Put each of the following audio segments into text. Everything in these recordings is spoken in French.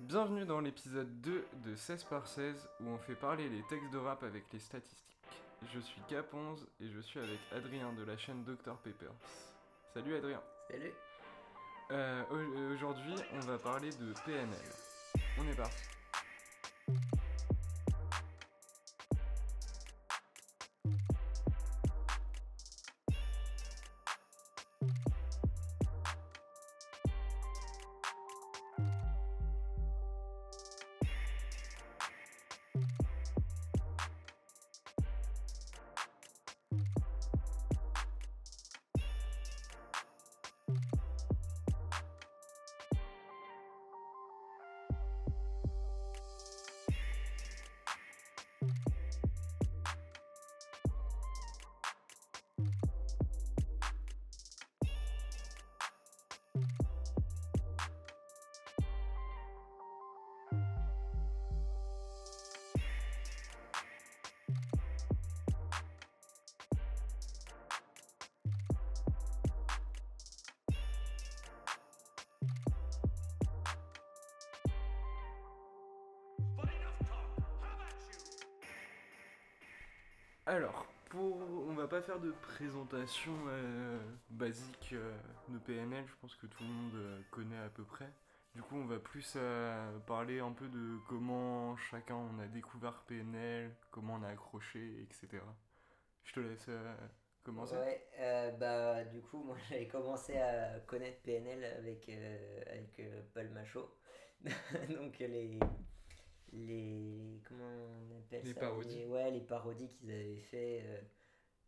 Bienvenue dans l'épisode 2 de 16 par 16 où on fait parler les textes de rap avec les statistiques. Je suis K11 et je suis avec Adrien de la chaîne Dr Peppers. Salut Adrien. Salut. Euh, au- Aujourd'hui, on va parler de PNL. On est parti. Pas faire de présentation euh, basique euh, de PNL, je pense que tout le monde euh, connaît à peu près. Du coup, on va plus euh, parler un peu de comment chacun on a découvert PNL, comment on a accroché, etc. Je te laisse euh, commencer. Ouais, euh, bah du coup, moi j'avais commencé à connaître PNL avec, euh, avec euh, Paul Machaut. Donc les. Les. Comment on appelle Les ça parodies. Les- Ouais, les parodies qu'ils avaient fait euh,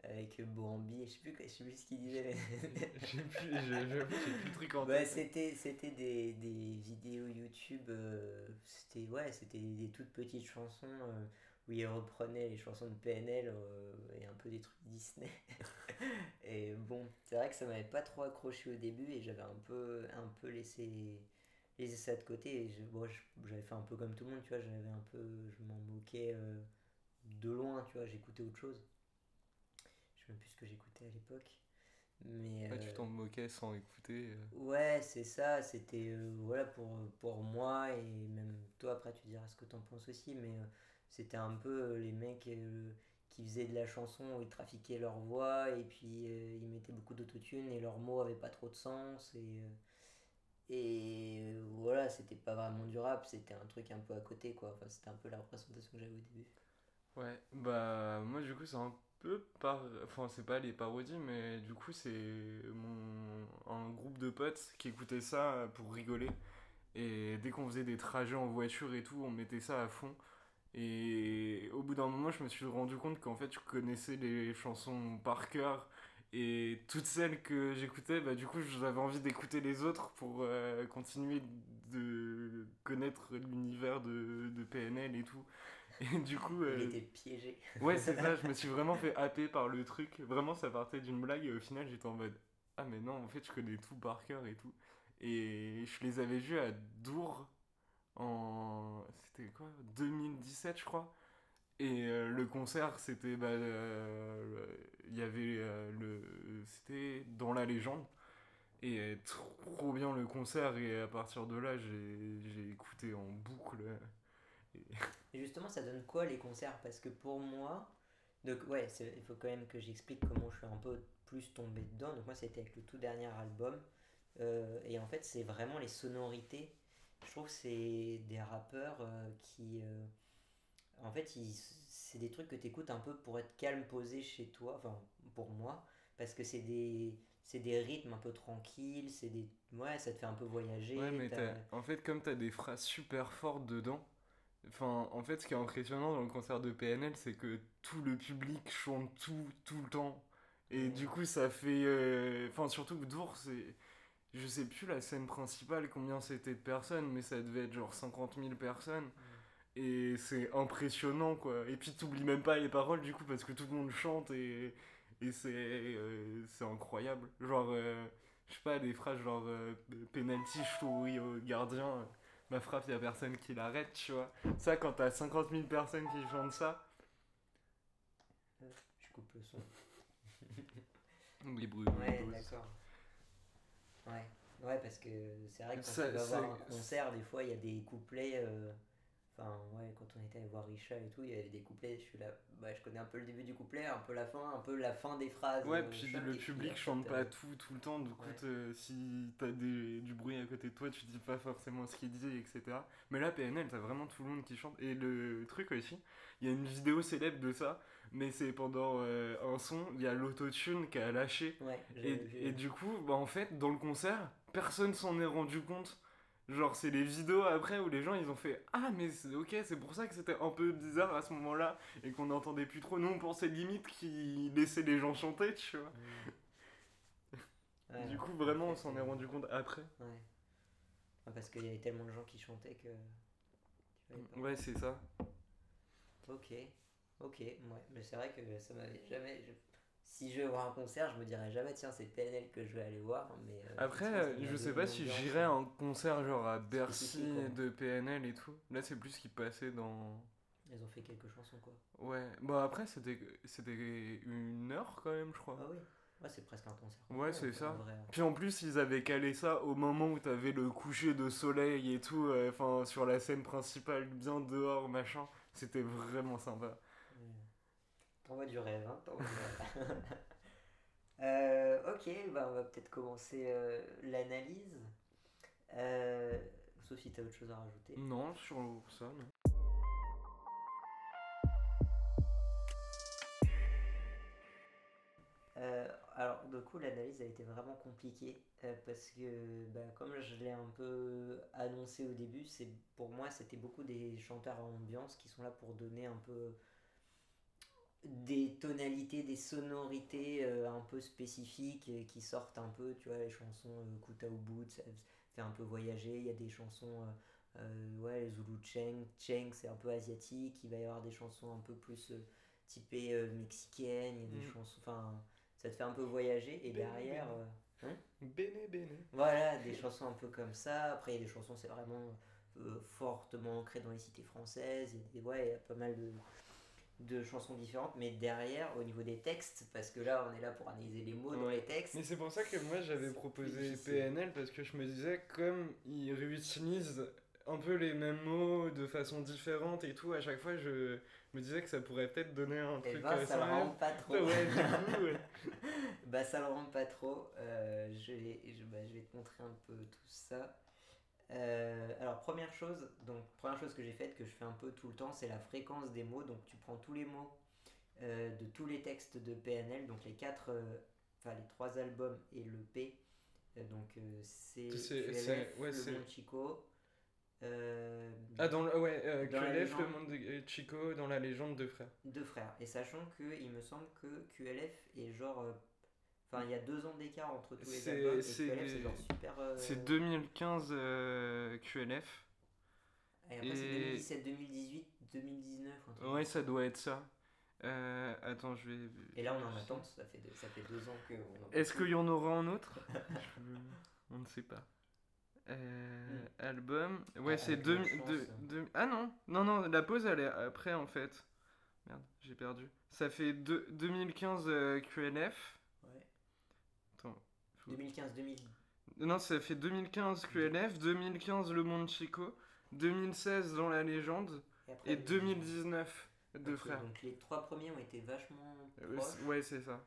avec Boambi. Je sais plus, je sais plus ce qu'il disait. mais- J'ai plus, j'ai plus le truc en tête. c'était c'était des, des vidéos YouTube, euh, c'était ouais, c'était des toutes petites chansons euh, où ils reprenaient les chansons de PNL euh, et un peu des trucs Disney. et bon, c'est vrai que ça m'avait pas trop accroché au début et j'avais un peu un peu laissé laissé ça de côté et je- bon, je- j'avais fait un peu comme tout le monde, tu vois, j'avais un peu je m'en moquais de loin, tu vois, j'écoutais autre chose. Je sais même plus ce que j'écoutais à l'époque. Mais Ouais, tu euh, t'en moquais sans écouter. euh. Ouais, c'est ça, c'était euh, voilà pour, pour moi et même toi après tu diras ce que t'en penses aussi, mais euh, c'était un peu les mecs euh, qui faisaient de la chanson où ils trafiquaient leur voix et puis euh, ils mettaient beaucoup d'autotune et leurs mots avaient pas trop de sens et, euh, et euh, voilà, c'était pas vraiment du rap, c'était un truc un peu à côté quoi, enfin c'était un peu la représentation que j'avais au début. Ouais, bah moi du coup c'est un peu par... Enfin c'est pas les parodies mais du coup c'est mon... un groupe de potes qui écoutait ça pour rigoler. Et dès qu'on faisait des trajets en voiture et tout, on mettait ça à fond. Et au bout d'un moment je me suis rendu compte qu'en fait je connaissais les chansons par cœur. Et toutes celles que j'écoutais, bah du coup j'avais envie d'écouter les autres pour euh, continuer de connaître l'univers de, de PNL et tout. Et du coup... Il euh, était piégé. Ouais, c'est ça, je me suis vraiment fait happer par le truc. Vraiment, ça partait d'une blague et au final, j'étais en mode Ah, mais non, en fait, je connais tout par cœur et tout. Et je les avais vus à Dour en. C'était quoi 2017, je crois. Et euh, le concert, c'était. bah, euh, Il y avait euh, le. C'était dans la légende. Et trop bien le concert. Et à partir de là, j'ai j'ai écouté en boucle. Et justement, ça donne quoi les concerts? Parce que pour moi, donc ouais, il faut quand même que j'explique comment je suis un peu plus tombé dedans. Donc moi, c'était avec le tout dernier album. Euh, et en fait, c'est vraiment les sonorités. Je trouve que c'est des rappeurs euh, qui... euh, en fait, c'est des trucs que tu écoutes un peu pour être calme, posé chez toi. Enfin, pour moi. Parce que c'est des, c'est des rythmes un peu tranquilles. C'est des... Ouais, ça te fait un peu voyager. Ouais, mais en fait, comme t'as des phrases super fortes dedans, enfin, en fait, ce qui est impressionnant dans le concert de PNL, c'est que tout le public chante tout, tout le temps. Et du coup, ça fait. euh, Enfin, surtout que Dour, c'est. Je sais plus la scène principale, combien c'était de personnes, mais ça devait être genre 50 000 personnes. Et c'est impressionnant, quoi. Et puis, t'oublies même pas les paroles, du coup, parce que tout le monde chante et, et c'est euh, c'est incroyable. Genre, euh, je sais pas, des phrases genre euh, penalty, je au gardien, euh, ma frappe, y a personne qui l'arrête, tu vois. Ça, quand t'as 50 000 personnes qui chantent ça, Je coupe le son. les bruits. Ouais, d'accord. Ouais. Ouais, parce que c'est vrai que quand Ça- tu vas voir un concert, des fois, il y a des couplets. euh, Enfin, ouais, quand on était allé voir Richa et tout, il y avait des couplets. Je suis là, bah, je connais un peu le début du couplet, un peu la fin, un peu la fin des phrases. Ouais, euh, puis le public chante pas euh, tout tout le temps, du coup, ouais. te- si t'as des- du bruit à côté de toi, tu dis pas forcément ce qu'il dit, etc. Mais là, PNL, t'as vraiment tout le monde qui chante. Et le truc aussi, il y a une vidéo célèbre de ça, mais c'est pendant euh, un son, il y a l'autotune qui a lâché. Ouais, Et, et du coup, bah en fait, dans le concert, personne s'en est rendu compte. Genre, c'est les vidéos après où les gens ils ont fait Ah, mais c'est ok, c'est pour ça que c'était un peu bizarre à ce moment-là et qu'on n'entendait plus trop. Nous, on pensait limite qu'ils laissaient les gens chanter, tu vois. Ouais, du coup, en vraiment, on s'en est rendu compte après. Ouais. Parce qu'il y avait tellement de gens qui chantaient que. tu. Ouais, c'est ça. Ok, ok, ouais. Mais c'est vrai que ça m'avait jamais. je- Si je vais voir un concert, je me dirais jamais, tiens, c'est PNL que je vais aller voir. Mais euh, Après, je sais pas si j'irais à un concert genre à Bercy de PNL et tout. Là, c'est plus ce qui passait dans. Ils ont fait quelques chansons, quoi. Ouais, bah après, c'était c'était une heure quand même, je crois. Ah oui, ouais, c'est presque un concert. Ouais, c'est ça. vrai. Puis en plus, ils avaient calé ça au moment où t'avais le coucher de soleil et tout, euh, enfin sur la scène principale, bien dehors, machin. C'était vraiment sympa. T'envoies du rêve, hein, t'envoies du rêve. Euh, ok, bah on va peut-être commencer euh, l'analyse. Euh, sauf si t'as autre chose à rajouter? Non, sur ça, non. Euh, alors, du coup, l'analyse a été vraiment compliquée euh, parce que, bah, comme je l'ai un peu annoncé au début, c'est pour moi, c'était beaucoup des chanteurs à ambiance qui sont là pour donner un peu des tonalités, des sonorités euh, un peu spécifiques et qui sortent un peu, tu vois, les chansons euh, Kuta Ubud, ça fait un peu voyager. Il y a des chansons, euh, euh, ouais, les Zulu Cheng, Cheng, c'est un peu asiatique. Il va y avoir des chansons un peu plus typées mexicaines. Il y a des Mm. chansons, enfin, ça te fait un peu voyager. Et Bene, derrière, bene. béné. voilà, des chansons un peu comme ça. Après, il y a des chansons, c'est vraiment fortement ancré dans les cités françaises. Des- ouais, il y a pas mal de, de chansons différentes. Mais derrière, au niveau des textes, parce que là, on est là pour analyser les mots dans les textes. Mais c'est pour ça que moi j'avais proposé difficile. PNL parce que je me disais, comme ils réutilisent un peu les mêmes mots de façon différente et tout, à chaque fois je me disais que ça pourrait peut-être donner un Et truc ben, ça le rend pas trop. Ouais, du coup, ouais. bah, ça le rend pas trop. Euh, je, vais, je, bah, je vais te montrer un peu tout ça. Euh, alors, première chose, donc, première chose que j'ai faite, que je fais un peu tout le temps, c'est la fréquence des mots. Donc, tu prends tous les mots euh, de tous les textes de PNL, donc les quatre, euh, enfin les trois albums et le P. Donc, c'est ouais, Le Monde Chico. Ah, dans le, ouais, Dans QLF, le monde de Chico, dans la légende de frères. Deux frères. Et sachant que il me semble que QLF est genre. Enfin, il y a deux ans d'écart entre tous les albums. Et c'est QLF, c'est genre super. euh, C'est 2015 euh, QLF. Et après, c'est et- 2017, 2018, 2019. un truc Ouais, ça doit être ça. Euh, attends, je vais. Et là, on en attente. Ça fait, deux- ça fait deux ans que. Est-ce qu'il y en aura un autre Je- On ne sait pas. Euh, Album. Ouais, Ah, c'est avec deux, la chance. deux- deux- Ah non, non, non, la pause elle est après en fait. Merde, j'ai perdu. Ça fait deux- 2015 euh, QLF. Plus. Ouais. Attends. faut- 2015, 2000. Non, ça fait 2015 QLF, 2015 Le Monde Chico, 2016 Dans la légende après, et 2019 Deux Ok, frères. Donc les trois premiers ont été vachement Euh, proches. Ouais, c'est ça.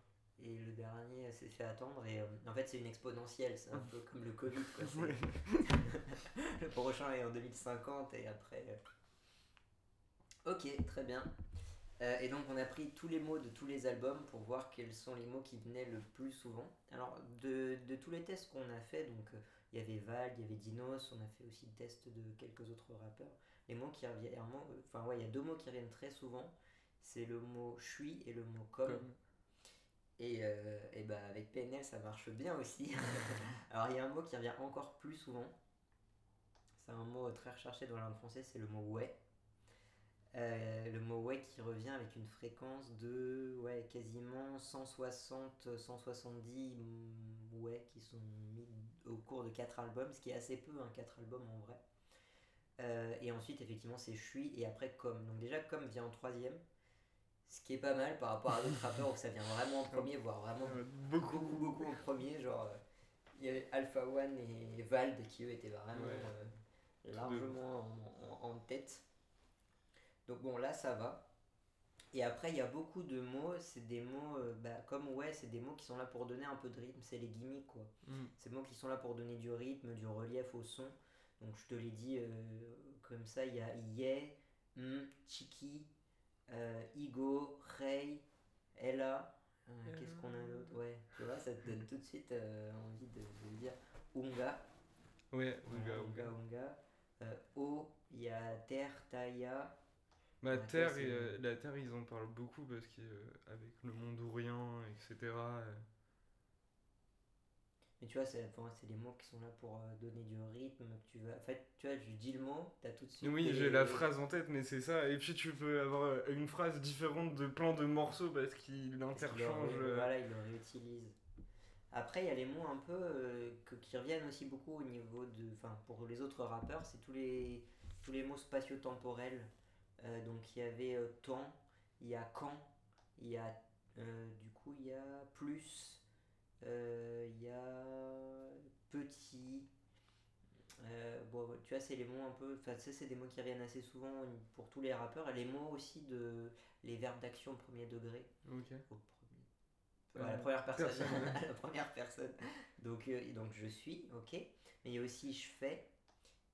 Et le dernier s'est fait attendre. Et euh, en fait, c'est une exponentielle. C'est un peu comme le Covid. Quoi. le prochain est en 2050 et après. euh. Ok, très bien. Euh, et donc on a pris tous les mots de tous les albums pour voir quels sont les mots qui venaient le plus souvent. Alors de, de tous les tests qu'on a fait, donc euh, il y avait Val, il y avait Dinos, on a fait aussi le test de quelques autres rappeurs. Les mots qui reviennent, euh, enfin ouais, il y a deux mots qui reviennent très souvent. C'est le mot suis et le mot comme. Comme. Et, euh, et bah avec PNL ça marche bien aussi. Alors il y a un mot qui revient encore plus souvent. C'est un mot très recherché dans la langue française, c'est le mot ouais. Euh, le mot ouais qui revient avec une fréquence de ouais, quasiment 160, 170 mm, ouais qui sont mis au cours de 4 albums, ce qui est assez peu, hein, 4 albums en vrai. Euh, et ensuite effectivement c'est suis et après comme. Donc déjà comme vient en troisième, ce qui est pas mal par rapport à d'autres rappeurs où ça vient vraiment en premier, voire vraiment Euh, beaucoup beaucoup beaucoup en premier genre euh, Il y avait Alpha One et Vald qui eux étaient vraiment largement en, en- en tête. Donc bon là ça va. Et après il y a beaucoup de mots, c'est des mots euh, bah, comme ouais c'est des mots qui sont là pour donner un peu de rythme, c'est les gimmicks quoi. Mm. Ces mots qui sont là pour donner du rythme, du relief au son. Donc je te l'ai dit euh, comme ça, il y a yeah, mm, chiki, euh, igo, rei, ella. Euh, Qu'est-ce qu'on a d'autre? Ouais, tu vois, ça te donne tout de suite envie de, de dire unga. Ouais, unga, unga. O, il y a terre, taya. Bah, terre, et, euh, la Terre, ils en parlent beaucoup parce qu'avec le monde ourien, etc. euh, Mais tu vois, c'est des mots qui sont là pour euh, donner du rythme. Que tu vas... En fait, tu vois, je dis le mot, t'as tout de suite. Oui, des- j'ai la phrase en tête, mais c'est ça. Et puis tu peux avoir euh, une phrase différente de plein de morceaux parce qu'il interchange. euh, Voilà, il le réutilise. Après, il y a les mots un peu euh, que, qui reviennent aussi beaucoup au niveau de. Enfin, pour les autres rappeurs, c'est tous les, tous les mots spatio-temporels. Euh, donc, il y avait euh, temps, il y a quand, il y a. euh, du coup, il y a plus, il y a petit. Bon, tu vois, c'est les mots un peu. Enfin, c'est des mots qui reviennent assez souvent pour tous les rappeurs. Et les mots aussi de. Les verbes d'action au premier degré. Ok. Au premier. À la première personne. personne, À la première personne. Donc, euh, donc je suis, ok. Mais il y a aussi je fais.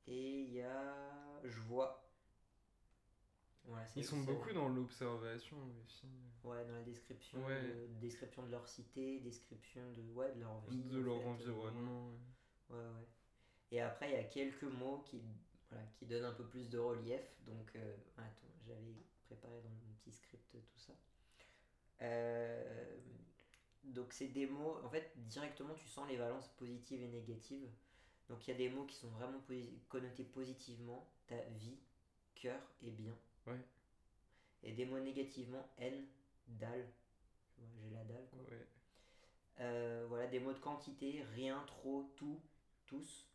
Et il y a je vois. Ils sont beaucoup dans l'observation aussi. Ouais, dans la description, Ouais. de, description de leur cité, description de, ouais, de leur vie. De leur fait, euh, environnement. ouais. Ouais, ouais. Et après, il y a quelques mots qui, voilà, qui donnent un peu plus de relief. Donc, euh, attends, j'avais préparé dans mon petit script tout ça. Euh, donc, c'est des mots, en fait, directement, tu sens les valences positives et négatives. Donc, il y a des mots qui sont vraiment posi- connotés positivement. Ta vie, cœur et bien. Ouais. Et des mots négativement, haine, dalle. J'ai la dalle, quoi. Ouais. Euh, voilà, des mots de quantité, rien, trop, tout, tous.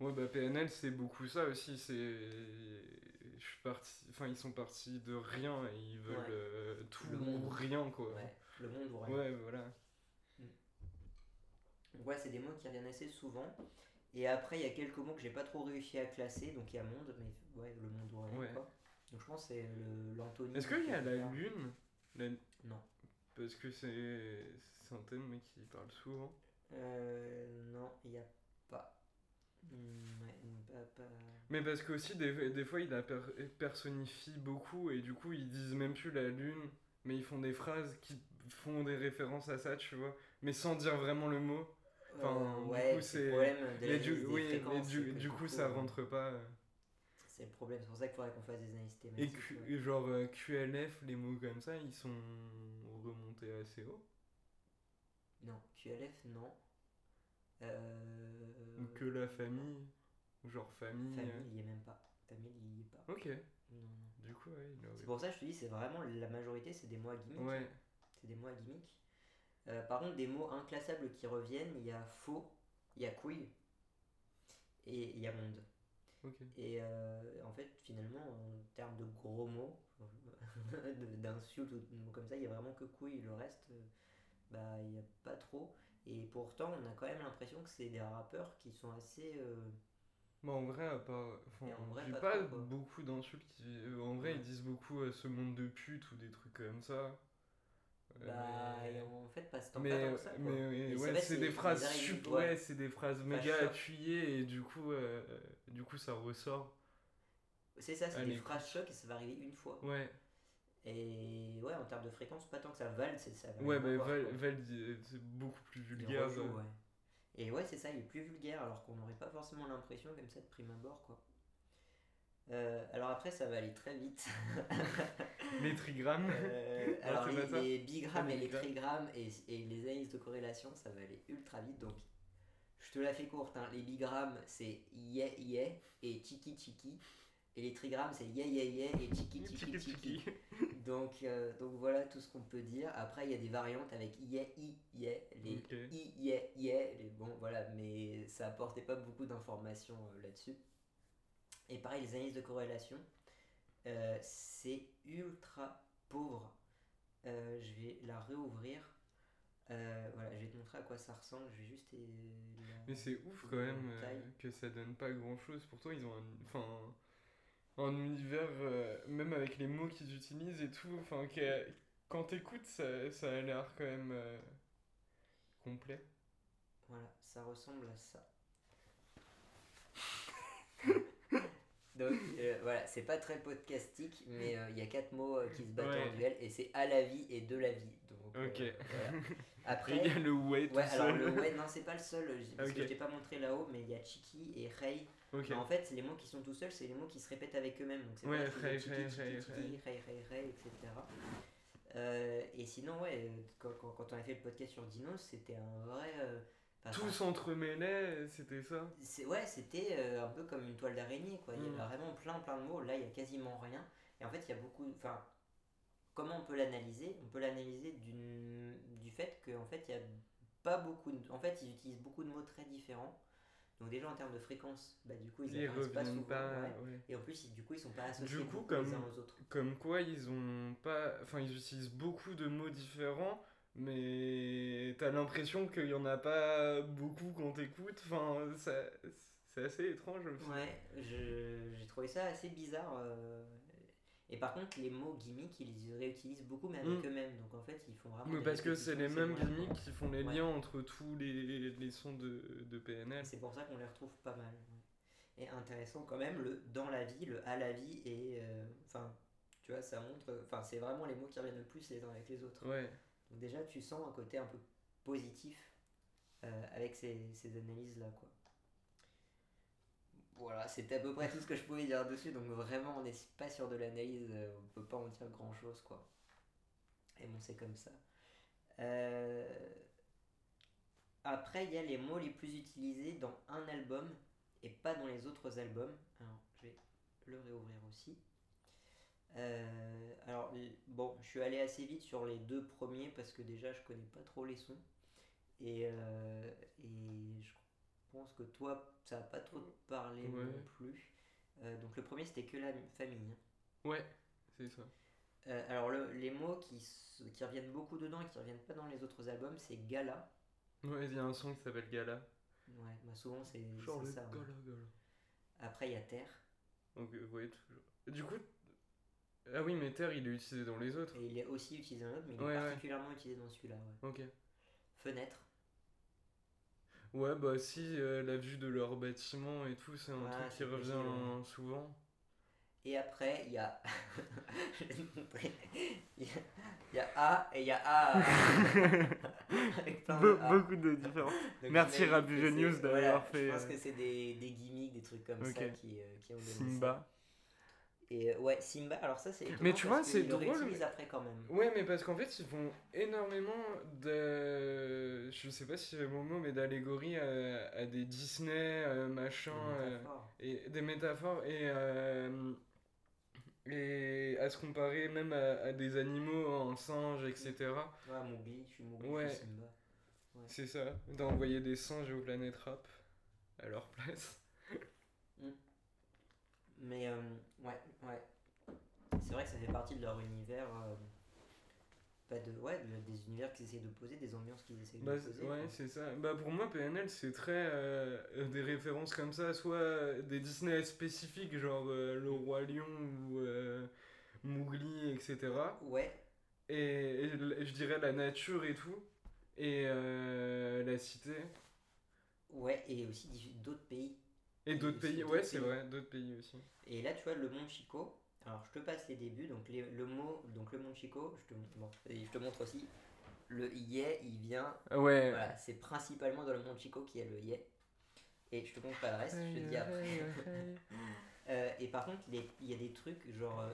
Ouais, bah PNL, c'est beaucoup ça aussi. C'est. Je suis parti. Enfin, ils sont partis de rien et ils veulent Ouais. euh, tout Le monde. rien, quoi. Ouais, le monde ou rien. Ouais, voilà. Donc ouais, c'est des mots qui reviennent assez souvent. Et après, il y a quelques mots que j'ai pas trop réussi à classer. Donc il y a monde, mais ouais, le monde rien, Ouais. quoi. Donc je pense que c'est l'Anthony. Est-ce qu'il y a la lune? La- Non. Parce que c'est un thème qui parle souvent. Euh, non, il n'y a pas. Pas- Mais parce que aussi des, des fois il la per- personnifie beaucoup et du coup ils disent même plus la lune, mais ils font des phrases qui font des références à ça, tu vois, mais sans dire vraiment le mot. Enfin, Euh, du ouais, coup, c'est Mais du, oui, mais du, du coup ça euh, rentre pas. euh. C'est le problème, c'est pour ça qu'il faudrait qu'on fasse des analyses Et thématiques. Q- ouais. genre euh, QLF, les mots comme ça, ils sont remontés assez haut? Non, QLF, non. Euh, Ou que la famille, ou genre famille. Famille, il y est même pas. Famille, il y est pas. Ok, Non, non. du coup, ouais, C'est pour ça que je te dis, c'est vraiment la majorité, c'est des mots à gimmick. Ouais, C'est des mots à gimmick. Euh, par contre, des mots inclassables qui reviennent, il y a faux, il y a couille et il y a monde. Et euh, en fait, finalement, en termes de gros mots, d'insultes ou de mots comme ça, il y a vraiment que couille. Le reste, euh, bah, il n'y a pas trop. Et pourtant, on a quand même l'impression que c'est des rappeurs qui sont assez. euh, Bah en vrai, à part. Enfin, Et en vrai, j'ai pas pas, trop, quoi. beaucoup d'insultes qui. En vrai, Ouais. ils disent beaucoup euh, ce monde de pute ou des trucs comme ça. bah, et en fait, pas, tant mais, pas tant que ça. quoi. mais ouais, c'est ouais, des phrases ouais. c'est des phrases méga choc. appuyées et du coup, euh, du coup ça ressort. C'est ça, c'est des phrases chocs et ça va arriver une fois. Ouais, Et ouais, en termes de fréquence, pas tant que ça. Val, c'est ça. ouais, bah Val, dit- c'est beaucoup plus vulgaire. rejoue, euh. ouais. Et ouais, c'est ça, il est plus vulgaire alors qu'on n'aurait pas forcément l'impression comme ça de prime abord, quoi. Euh, alors après, ça va aller très vite. Les trigrammes. Euh, alors les, bigrammes et les trigrammes et, et les analyses de corrélation, ça va aller ultra vite. Donc je te la fais courte. hein. Les bigrammes, c'est yeah yeah et chiki chiki. Et les trigrammes, c'est yeah yeah yeah et chiki chiki chiki. Donc, euh, donc voilà tout ce qu'on peut dire. Après, il y a des variantes avec yeah, i, yeah, les Ok. i, yeah, yeah. Les, bon, voilà, mais ça apportait pas beaucoup d'informations là-dessus. Et pareil, les analyses de corrélation, euh, c'est ultra pauvre. Euh, je vais la réouvrir. Euh, voilà, je vais te montrer à quoi ça ressemble. Je vais juste. la- Mais c'est ouf quand même que ça donne pas grand chose. Pourtant, ils ont un, enfin, un univers, même avec les mots qu'ils utilisent et tout. Enfin, que- quand t'écoutes, ça, ça a l'air quand même complet. Voilà, ça ressemble à ça. Donc euh, voilà, c'est pas très podcastique, mais euh, il y a quatre mots euh, qui se battent Ouais. en duel et c'est à la vie et de la vie. Donc, Ok. voilà. Après, il y a le ouais tout ouais, alors seul. le ouais, non, c'est pas le seul, parce que je t'ai pas montré là-haut, mais il y a Chiki et Rei. En fait, les mots qui sont tout seuls, c'est les mots qui se répètent avec eux-mêmes. Donc c'est Ouais, Rei, Chiki, Rei, Chiki, Rei, Chiki, Rei. Rei, etc. Euh, et sinon, ouais, quand, quand, quand on a fait le podcast sur Dinos, c'était un vrai. euh, enfin, Tous entremêlés, c'était ça. ouais c'était euh, un peu comme une toile d'araignée quoi il y Mm. a vraiment plein plein de mots là il y a quasiment rien et en fait il y a beaucoup enfin comment on peut l'analyser? On peut l'analyser du fait qu'en fait il y a pas beaucoup de... en fait ils utilisent beaucoup de mots très différents donc déjà en termes de fréquence bah du coup ils Ils apparaissent pas reviennent souvent pas. ouais. ouais. et en plus ils- du coup ils sont pas associés Du coup, beaucoup les comme- uns aux autres Comme quoi, ils ont pas. Enfin, ils utilisent beaucoup de mots différents, mais t'as l'impression qu'il y en a pas beaucoup quand t'écoutes. Enfin, ça- c'est assez étrange aussi. Ouais, je- j'ai trouvé ça assez bizarre. euh, Et par contre, les mots gimmicks, ils les réutilisent beaucoup, mais avec Mm. eux-mêmes. Donc en fait, ils font vraiment. Mais parce que c'est les mêmes gimmicks qui font les Ouais. liens entre tous les, les sons de, de PNL. C'est pour ça qu'on les retrouve pas mal. Et intéressant quand même, le dans la vie, le à la vie, et. euh, Enfin, tu vois, ça montre. Enfin, c'est vraiment les mots qui reviennent le plus les uns avec les autres. Ouais. Donc déjà, tu sens un côté un peu positif euh, avec ces, ces analyses-là, quoi. Voilà, c'était à peu près tout ce que je pouvais dire dessus. Donc vraiment, on n'est pas sur de l'analyse, euh, on peut pas en dire grand-chose, quoi. Et bon, c'est comme ça. Euh, Après, il y a les mots les plus utilisés dans un album et pas dans les autres albums. Alors, je vais le réouvrir aussi. Euh, alors, bon, je suis allé assez vite sur les deux premiers parce que déjà, je connais pas trop les sons. Et, euh, et je pense que toi, ça va pas trop te parler Ouais. non plus. Euh, donc, le premier, c'était que la famille. hein. Ouais, c'est ça. Euh, alors, le- les mots qui, qui reviennent beaucoup dedans et qui reviennent pas dans les autres albums, c'est gala. Ouais, il y a un son qui s'appelle Gala. Ouais, bah souvent, c'est Genre c'est le ça. hein. Gala, Gala. Après, il y a terre. Donc, euh, ouais, toujours. Du coup. Ah oui, mais Terre, il est utilisé dans les autres. Et il est aussi utilisé dans l'autre, mais il Ouais, est ouais. particulièrement utilisé dans celui-là. Ouais. Ok. Fenêtre. Ouais, bah si, euh, la vue de leur bâtiment et tout, c'est un Ouais, truc qui revient possible, souvent. Et après, il y a. Il y a, y a A et il y a A. Avec plein de A. beaucoup de différences. Merci Rabu c'est- d'avoir voilà, fait, Je pense euh, que c'est des, des gimmicks, des trucs comme ça qui, euh, qui ont donné ça. Et euh, ouais, Simba, alors ça c'est. Mais tu vois, c'est drôle, mais- après quand même. Ouais, mais parce qu'en fait, ils font énormément de. Je sais pas si c'est le bon mot, mais d'allégories à, à des Disney, euh, machin. Des euh, métaphores. et des métaphores et, euh, et à se comparer même à, à des animaux en singes, etc. Ouais, Mowgli, je suis Mowgli, Ouais. je suis Simba. C'est ça, d'envoyer des singes aux planètes rap à leur place. Mais euh, ouais, ouais. C'est vrai que ça fait partie de leur univers. euh, pas de, ouais, de- des univers qu'ils essaient de poser, des ambiances qu'ils essayent Bah, de c'est- poser. ouais, c'est ça. Bah, pour moi, PNL, c'est très euh, des références comme ça, soit des Disney spécifiques, genre Le Roi Lion ou Mowgli, etc. Ouais, Et, je dirais la nature et tout, et la cité. ouais, et aussi d'autres pays. Et d'autres pays, ouais, c'est vrai, d'autres pays aussi. Et là, tu vois, le Mont Chico. Alors, je te passe les débuts. Donc, les- le mot, donc le Mont Chico, je te, bon, et je te montre aussi. Le yé, il vient. Ouais. Voilà, c'est principalement dans le Mont Chico qu'il y a le yé. Et je te montre pas le reste, je te dis après. Euh, et par contre, il y a des trucs genre euh,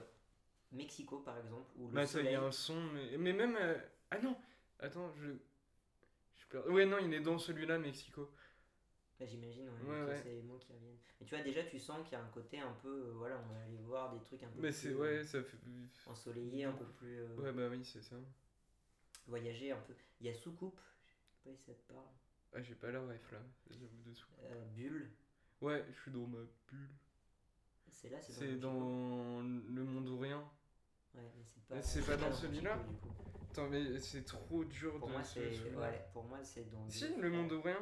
Mexico par exemple, où le Bah, ça, il y soleil. a un son, mais, mais même. euh, Ah non Attends, je. je suis perdu. Ouais, non, il est dans celui-là, Mexico. Bah, J'imagine, ouais, Ouais, donc, ouais. c'est les mots qui reviennent. Mais tu vois, déjà, tu sens qu'il y a un côté un peu. euh, voilà, on va aller voir des trucs un peu Mais plus c'est. Ouais, ça fait. ensoleillés, un peu plus. euh, Ouais, bah oui, c'est ça. voyager un peu. Il y a soucoupe, je sais pas si ça te parle. Ah, j'ai pas la ref là, j'avoue dessous. Euh, bulle, Ouais, je suis dans ma bulle. c'est là, c'est C'est le Mont dans le monde ou rien. Ouais, mais c'est pas. c'est pas dans celui-là Chico, du coup. Attends, mais c'est trop dur Pour de moi, c'est. souvenir. Ouais, pour moi, c'est dans. Si, le monde ouvrier.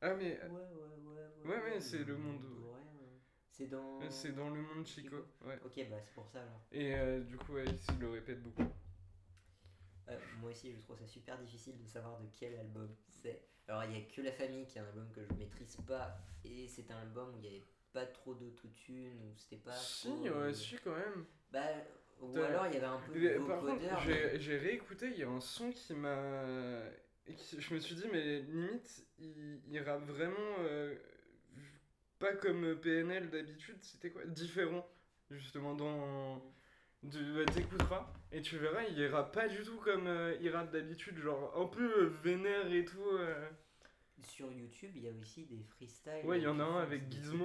Ah, mais Ouais, ouais, ouais. Ouais, Ouais, ouais, c'est le monde. C'est dans. euh, c'est dans le monde Chico. Ouais. Ok, bah c'est pour ça alors. Et euh, du coup, ouais, il le répète beaucoup. Euh, moi aussi, je trouve ça super difficile de savoir de quel album c'est. Alors, il y a que La Famille qui est un album que je maîtrise pas. Et c'est un album où il n'y avait pas trop d'autotune, où c'était pas. Si, trop, ouais, euh, si, quand même. Bah, ou alors il y avait un peu de par contre, mais- j'ai réécouté, il y a un son qui m'a. Je me suis dit, mais limite, il, il rappe vraiment. euh, pas comme PNL d'habitude, c'était quoi Différent, justement, dans. de- bah, T'écouteras, et tu verras, il rappe pas du tout comme euh, il rappe d'habitude, genre un peu euh, vénère et tout. euh. Sur YouTube, il y a aussi des freestyles. Ouais, il y en a un avec Gizmo.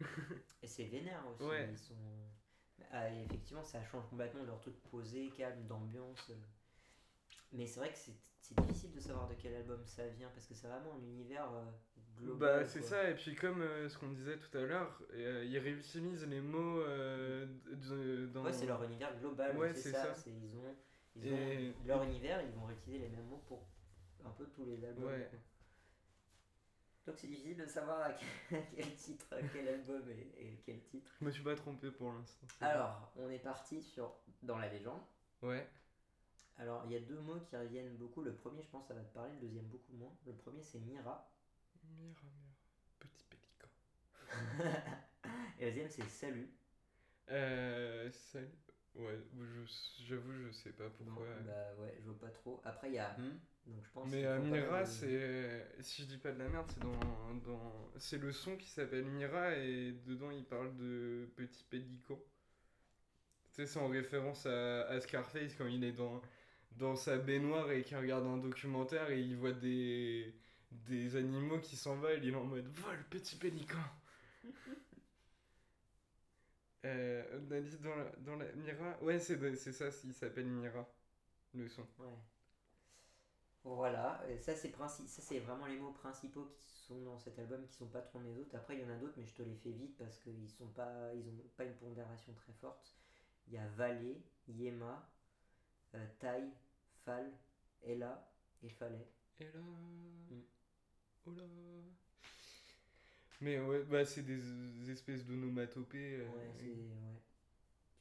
euh, Et c'est vénère aussi. Ouais. Ils sont... Ah, effectivement, ça change complètement leur truc posé, calme, d'ambiance. Mais c'est vrai que c'est c'est difficile de savoir de quel album ça vient parce que c'est vraiment un univers euh, global. Bah, c'est ça, et puis comme euh, ce qu'on disait tout à l'heure, euh, ils réutilisent les mots de- dans. Ouais, c'est leur univers global. Ouais, c'est ça. Ils ont, ils Et- ont leur univers, ils vont réutiliser les mêmes mots pour un peu tous les albums. Ouais. Donc c'est difficile de savoir à quel, à quel titre, à quel album et, et quel titre. Je me suis pas trompé pour l'instant. Alors, on est parti sur dans la légende. Ouais. Alors, il y a deux mots qui reviennent beaucoup. Le premier, je pense, ça va te parler. Le deuxième, beaucoup moins. Le premier, c'est Mira. Mira, mira. Petit pélican. Et le deuxième, c'est Salut. Euh. Salut. Ouais, j'avoue, je sais pas pourquoi. Bah ouais, je vois pas trop. Après, il y a Hum. Donc, je pense Mais euh, Mira, de- c'est. Si je dis pas de la merde, c'est dans. dans... C'est le son qui s'appelle Mira et dedans il parle de petit pélican. Tu sais, c'est en référence à, à Scarface quand il est dans, dans sa baignoire et qu'il regarde un documentaire et il voit des, des animaux qui s'envolent. Il est en mode Vol, petit pélican euh, On a dit dans la, dans la Mira. Ouais, c'est c'est ça, il s'appelle Mira, le son. Ouais. Voilà, ça c'est princi- ça c'est vraiment les mots principaux qui sont dans cet album qui sont pas trop mes autres. Après il y en a d'autres mais je te les fais vite parce qu'ils sont pas ils ont pas une pondération très forte. Il y a Valé, Yema, euh, Tai, Fal, Ella et Fallet. Et là. Mm. Là. Mais ouais, bah c'est des, espèces d'onomatopées. euh, Ouais, c'est ouais.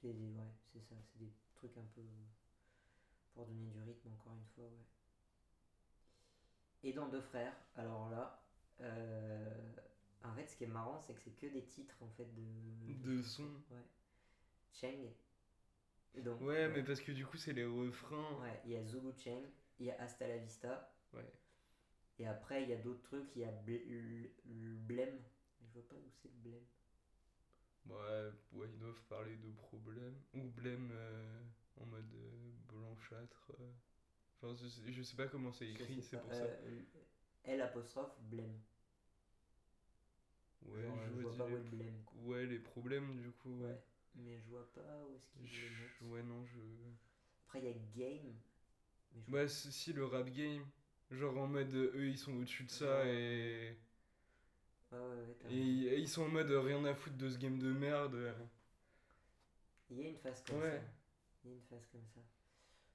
C'est des- ouais, c'est ça, c'est des trucs un peu pour donner du rythme encore une fois, ouais. Et dans Deux frères, alors là euh, en fait ce qui est marrant c'est que c'est que des titres en fait de De sons. Ouais. Cheng. Donc Ouais, mais parce que du coup, c'est les refrains. Ouais, il y a Zulu Cheng, il y a Hasta la Vista. Ouais. Et après, il y a d'autres trucs, il y a le-. Mais je vois pas où c'est le Blême. Ouais, ouais, ils doivent parler de problèmes. Ou blême euh, en mode euh, blanchâtre. euh. Enfin, je sais, je sais pas comment c'est écrit, c'est pour ça. Euh, L apostrophe Blême. Ouais, Genre, je je vois vois pas dire où est les- le Blême. quoi. Ouais, les problèmes, du coup, ouais. Ouais. Mais je vois pas où est-ce qu'il Je- le mettent. Ouais, non, je. Après, il y a Game. Mais je Bah, si, si, le rap game. Genre en mode euh, eux ils sont au-dessus de ça Ouais. et. Ouais, ouais, ouais, Et, ils sont en mode euh, rien à foutre de ce game de merde. Il y a une phase comme Ouais. ça. Il y a une phase comme ça.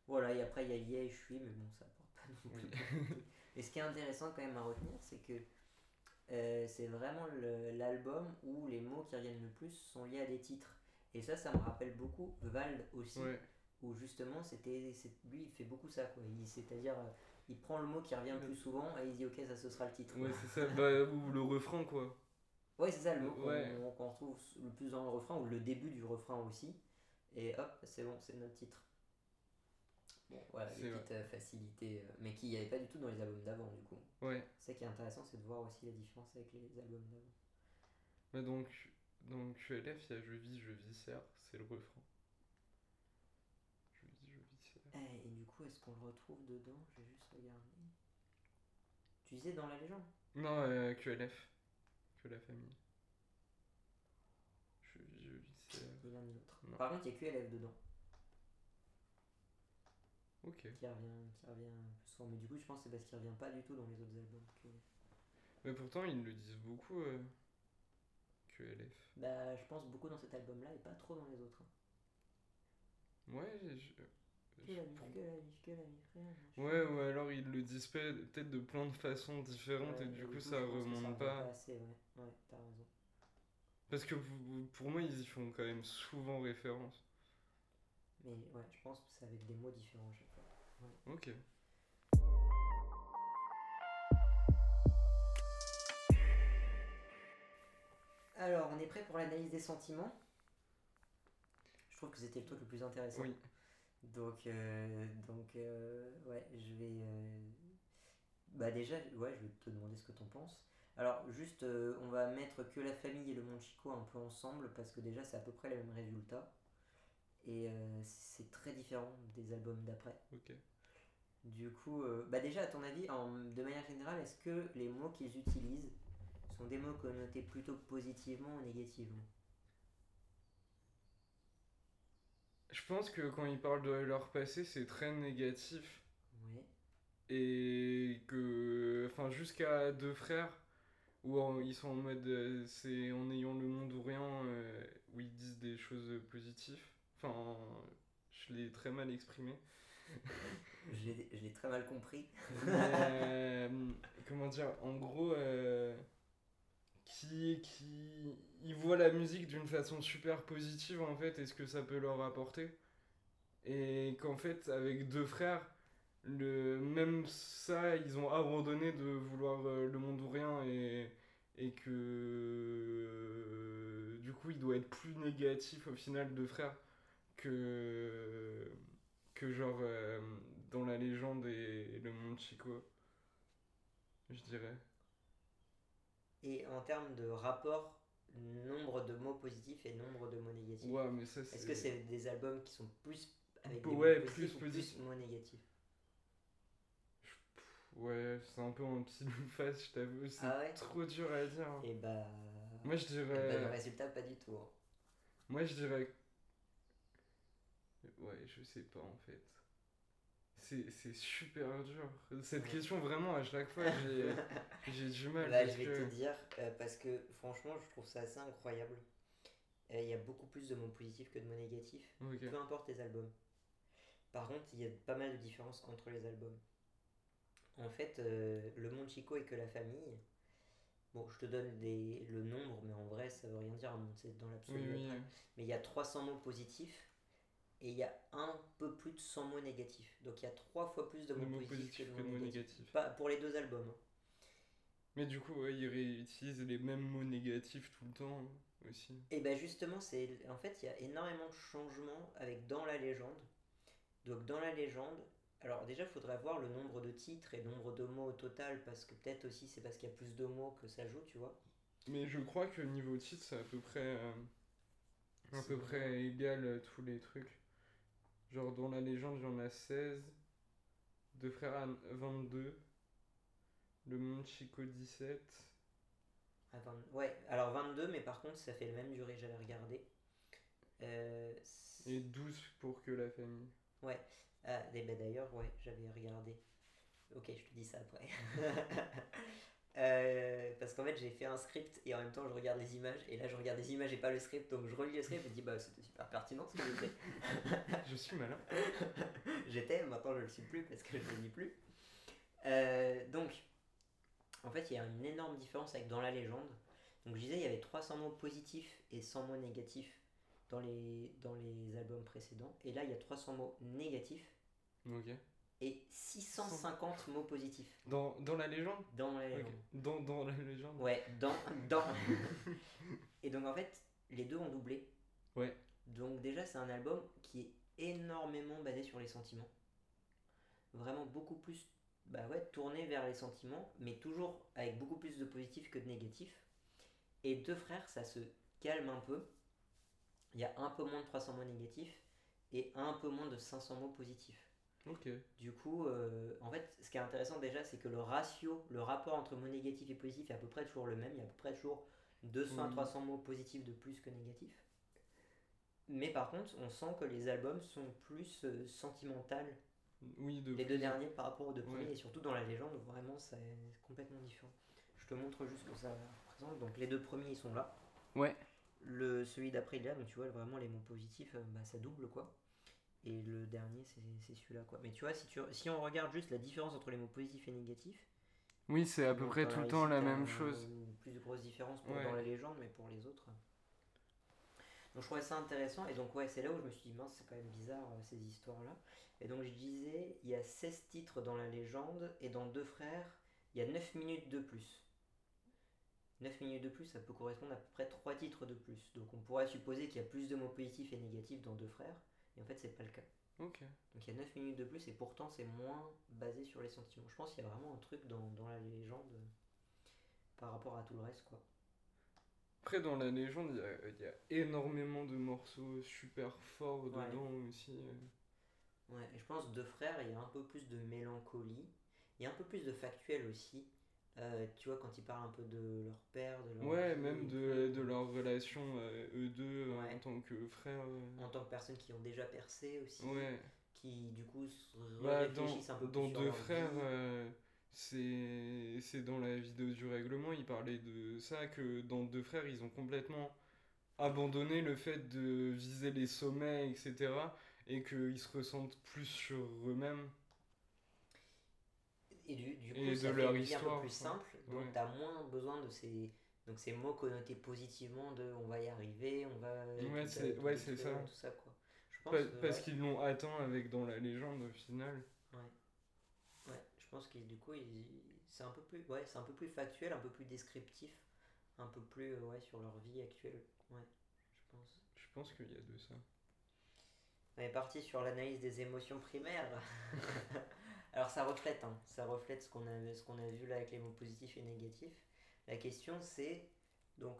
Voilà, et après, il y a Yeah et Je suis, mais bon, ça apporte pas non plus. Oui. Et ce qui est intéressant quand même à retenir, c'est que euh, c'est vraiment l'album où les mots qui reviennent le plus sont liés à des titres. Et ça, ça me rappelle beaucoup Vald aussi, Ouais. où justement, c'était lui, il fait beaucoup ça. quoi. C'est-à-dire, euh, il prend le mot qui revient le plus souvent et il dit, ok, ça, ce sera le titre. Ouais, c'est ça. Bah, ou le refrain quoi. Ouais, c'est ça le mot qu'on Ouais. qu'on retrouve le plus dans le refrain, ou le début du refrain aussi. Et hop, c'est bon, c'est notre titre. Bon, voilà, C'est des vrai. petites euh, facilités, euh, mais qu'il n'y avait pas du tout dans les albums d'avant, du coup. Ouais. C'est ça qui est intéressant, c'est de voir aussi la différence avec les albums d'avant. Bah, donc, donc QLF, il y a Je vis, je viscère, c'est le refrain. Je vis, je viscère. Eh, et du coup, est-ce qu'on le retrouve dedans? Je vais juste regarder. Tu disais dans la légende? Non, euh, QLF. Que la famille. Je vis, je l'autre. Non. Par contre, il y a QLF dedans, Ok. qui revient, qui revient plus souvent. Mais du coup, je pense que c'est parce qu'il revient pas du tout dans les autres albums. Mais pourtant, ils le disent beaucoup. euh, QLF. Bah, je pense beaucoup dans cet album-là et pas trop dans les autres. hein. Ouais, je- Que la vie, que la vie, que la vie, rien ne change. Ouais, ou alors ils le disent peut- peut-être de plein de façons différentes Ouais, et du coup ça remonte pas. assez, ouais. Ouais, t'as raison. Parce que pour moi ils y font quand même souvent référence. Mais ouais, je pense que c'est avec des mots différents à chaque fois. Ok. Alors, on est prêt pour l'analyse des sentiments Je trouve que c'était le truc le plus intéressant. Oui. Donc, euh, donc euh, ouais, je vais. euh, Bah, déjà, ouais, je vais te demander ce que t'en penses. Alors, juste, euh, on va mettre que la famille et le monde Chico un peu ensemble parce que déjà, c'est à peu près les mêmes résultats. Et c'est très différent des albums d'après. Ok. Du coup, bah déjà, à ton avis, en- de manière générale, est-ce que les mots qu'ils utilisent sont des mots connotés plutôt positivement ou négativement Je pense que quand ils parlent de leur passé, c'est très négatif. Oui. Et que. Enfin, jusqu'à deux frères, où en- ils sont en mode. euh, c'est en ayant le monde ou rien, euh, où ils disent des choses positives. Enfin, je l'ai très mal exprimé. Je l'ai très mal compris. Mais, euh, comment dire, en gros, qui, qui, ils voient la musique d'une façon super positive en fait, et ce que ça peut leur apporter. Et qu'en fait, avec deux frères, le, même ça, ils ont abandonné de vouloir euh, le monde ou rien, et, et que du coup, il doit être plus négatif au final, deux frères, que, que genre euh, dans la légende et le monde Chico, je dirais. Et en termes de rapport, nombre de mots positifs et nombre de mots négatifs. Ouais, mais ça, c'est. Est-ce que c'est des albums qui sont plus avec des Ouais, mots positifs plus ou positif. plus mots négatifs? Ouais, c'est un peu un petit face, je t'avoue. C'est Ah ouais? trop dur à dire. Et bah. Moi, je eh bah, dirais. le résultat, pas du tout. hein. Moi, je dirais. Ouais, je sais pas en fait. C'est super dur. Cette Ouais. question, vraiment, à chaque fois, j'ai du mal. Parce je vais que- te dire, euh, parce que franchement, je trouve ça assez incroyable. Euh, Il y a beaucoup plus de mots positifs que de mots négatifs, peu importe les albums. Par contre, il y a pas mal de différences entre les albums. En fait, euh, Le Monde Chico et que la famille. Bon, je te donne des, le nombre, mais en vrai, ça veut rien dire, c'est dans l'absolu. Oui, oui. après. Mais il y a 300 mots positifs et il y a un peu plus de 100 mots négatifs. Donc il y a trois fois plus de mots, mots positifs positifs que de mots négatifs. négatifs. Pas pour les deux albums. hein. Mais du coup, ouais, ils réutilisent les mêmes mots négatifs tout le temps hein, aussi. Et ben justement, c'est en fait, il y a énormément de changements avec Dans la légende. Donc dans la légende, alors déjà, il faudrait voir le nombre de titres et le nombre de mots au total, parce que peut-être aussi c'est parce qu'il y a plus de mots que ça joue, tu vois. Mais je crois que niveau titre, c'est à peu près, euh, à peu près égal euh, tous les trucs. Genre dans la légende, il y en a 16, Deux frères Anne 22, Le monde Chico 17. Ah, vingt- Ouais, alors 22, mais par contre, ça fait le même durée, j'avais regardé. Euh, Et 12 pour que la famille. Ouais, ah, et ben d'ailleurs, ouais, j'avais regardé. Ok, je te dis ça après. Euh, parce qu'en fait, j'ai fait un script et en même temps, je regarde les images. Et là, je regarde les images et pas le script. Donc, je relis le script et je dis, bah, c'était super pertinent ce que j'ai fait. Je suis malin. J'étais, maintenant, je le suis plus parce que je le lis plus. Euh, donc, en fait, il y a une énorme différence avec Dans la légende. Donc, je disais, il y avait 300 mots positifs et 100 mots négatifs dans les, dans les albums précédents. Et là, il y a 300 mots négatifs Ok. Et 650 mots positifs Dans, dans la légende dans la légende. Dans, dans la légende Ouais, dans, dans. et donc en fait, les deux ont doublé. Ouais. Donc déjà, c'est un album qui est énormément basé sur les sentiments. Vraiment beaucoup plus, bah ouais, tourné vers les sentiments, mais toujours avec beaucoup plus de positifs que de négatifs. Et deux frères, ça se calme un peu. Il y a un peu moins de 300 mots négatifs et un peu moins de 500 mots positifs. Ok. Du coup, euh, en fait, ce qui est intéressant déjà, c'est que le ratio, le rapport entre mots négatifs et positifs est à peu près toujours le même. Il y a à peu près toujours 200 à Oui. 300 mots positifs de plus que négatifs. Mais par contre, on sent que les albums sont plus euh, sentimentales, Oui, de les deux derniers par rapport aux deux premiers, Ouais. et surtout dans la légende, vraiment, c'est complètement différent. Je te montre juste que ça représente. Donc les deux premiers, ils sont là. Ouais. Le, celui d'après, il est là, donc tu vois vraiment les mots positifs, euh, bah, ça double quoi. Et le dernier, c'est celui-là, quoi. Mais tu vois, si, tu, si on regarde juste la différence entre les mots positifs et négatifs, Oui, c'est à peu près tout le temps la même un- chose. Une plus grosse différence pour, Ouais. dans la légende, mais pour les autres. Donc je trouvais ça intéressant, et donc ouais, c'est là où je me suis dit, mince, c'est quand même bizarre euh, ces histoires-là. Et donc je disais, il y a 16 titres dans la légende, et dans Deux Frères, il y a 9 minutes de plus. 9 minutes de plus, ça peut correspondre à peu près 3 titres de plus. Donc on pourrait supposer qu'il y a plus de mots positifs et négatifs dans Deux Frères, et en fait c'est pas le cas. Donc il y a 9 minutes de plus, et pourtant c'est moins basé sur les sentiments. Je pense qu'il y a vraiment un truc dans, dans la légende euh, par rapport à tout le reste, quoi. Après, dans la légende, il y a, il y a énormément de morceaux super forts Ouais. dedans aussi. euh. Ouais, et je pense Deux Frères, il y a un peu plus de mélancolie, il y a un peu plus de factuel aussi. Euh, tu vois, quand ils parlent un peu de leur père, de leur Ouais, même de, leur relation, euh, eux deux, euh, en tant que frères. en tant que personnes qui ont déjà percé aussi, Ouais. qui du coup se Bah, dans, un peu dans plus sur Deux Frères, c'est dans la vidéo du règlement, ils parlaient de ça, que dans Deux Frères, ils ont complètement abandonné le fait de viser les sommets, etc. Et qu'ils se ressentent plus sur eux-mêmes. Et du, du coup, Et ça de fait leur une vie un histoire, peu plus simple, donc Ouais. t'as moins besoin de ces, donc ces mots connotés positivement de on va y arriver, on va Ouais, c'est- tout ouais, ça. tout ça quoi. Je pense, Pa- euh, parce ouais, qu'ils l'ont atteint avec dans la légende au final. ouais, je pense que du coup, c'est un peu plus, ouais, un peu plus factuel, un peu plus descriptif, un peu plus, euh, ouais, sur leur vie actuelle, ouais, je pense. Je pense qu'il y a de ça. On est parti sur l'analyse des émotions primaires. Alors ça reflète, hein, ça reflète ce qu'on a, ce a vu là avec les mots positifs et négatifs. La question c'est donc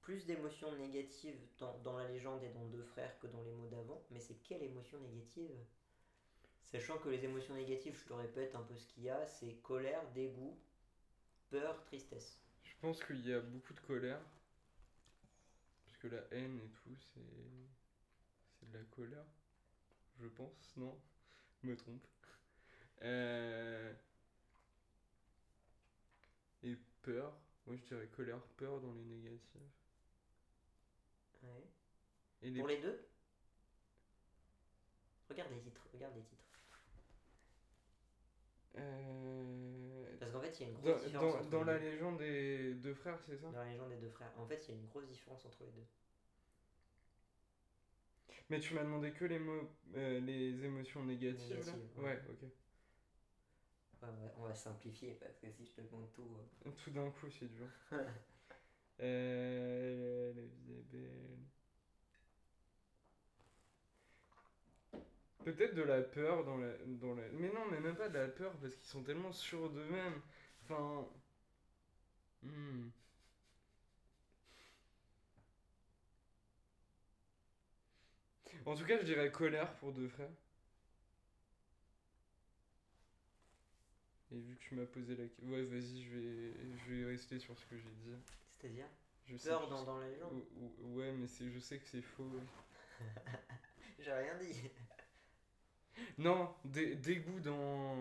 plus d'émotions négatives dans, la légende et dans Deux Frères que dans les mots d'avant, mais c'est quelle émotion négative? Sachant que les émotions négatives, je te répète un peu ce qu'il y a, c'est colère, dégoût, peur, tristesse. Je pense qu'il y a beaucoup de colère. Parce que la haine et tout. C'est de la colère. Je pense, non? Je me trompe. Euh, Et peur. Moi je dirais colère, peur dans les négatifs. Ouais. Et les... Pour les deux? Regarde les titres, regarde les titres. Euh, Parce qu'en fait, il y a une grosse Dans, différence dans, entre dans les la deux. légende des deux frères, c'est ça? Dans la légende des deux frères. En fait, il y a une grosse différence entre les deux. Mais tu m'as demandé que les mots, euh, les émotions négatives, là? Négatives, ouais. Ouais, ok. Ouais, on, va, simplifier parce que si je te demande tout. euh, Tout d'un coup, c'est dur. Euh, la vie est belle. Peut-être de la peur dans la, dans la... Mais non, mais même pas de la peur parce qu'ils sont tellement sûrs d'eux-mêmes. Enfin... hmm. En tout cas, je dirais colère pour deux frères. Et vu que tu m'as posé la question... Ouais, vas-y, je vais, je vais rester sur ce que j'ai dit. C'est-à-dire? Je sais dans, dans la légende Ou- ou- Ouais, mais c'est, je sais que c'est faux. ouais. J'ai rien dit. Non, dé- dégoût dans,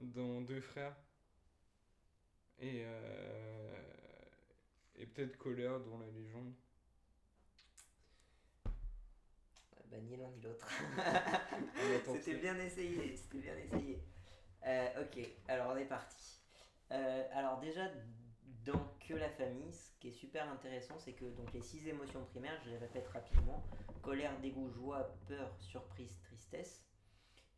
dans Deux Frères. Et, euh, et peut-être colère dans la légende. Ouais, bah, ni l'un ni l'autre. C'était bien essayé, c'était bien essayé. Euh, ok, alors on est parti. Euh, alors déjà, dans Que la famille, ce qui est super intéressant, c'est que donc les six émotions primaires, je les répète rapidement, colère, dégoût, joie, peur, surprise, tristesse,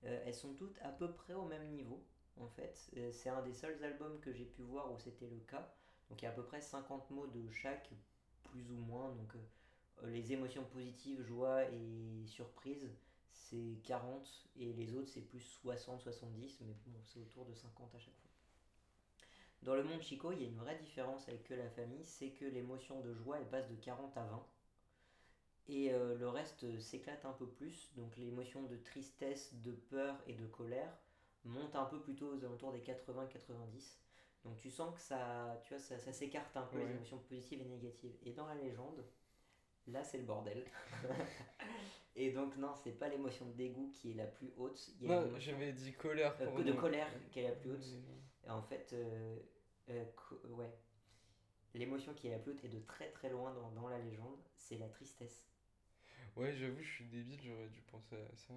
euh, elles sont toutes à peu près au même niveau, en fait. C'est un des seuls albums que j'ai pu voir où c'était le cas. Donc il y a à peu près 50 mots de chaque, plus ou moins. Donc les émotions positives, joie et surprise, c'est 40 et les autres c'est plus 60-70 mais bon c'est autour de 50 à chaque fois. Dans le monde Chico, il y a une vraie différence avec que la famille, c'est que l'émotion de joie elle passe de 40 à 20 et euh, le reste s'éclate un peu plus. Donc l'émotion de tristesse, de peur et de colère monte un peu plutôt aux alentours des 80-90. Donc tu sens que ça, tu vois, ça, ça s'écarte un peu les émotions positives et négatives. Et dans la légende, là c'est le bordel. et donc non, c'est pas l'émotion de dégoût qui est la plus haute. Il y a une Non, j'avais dit colère. euh, pardon. de colère qui est la plus haute. Et en fait, euh, euh, ouais. L'émotion qui est la plus haute et de très très loin dans, dans la légende, c'est la tristesse. Ouais, j'avoue, je suis débile, j'aurais dû penser à ça.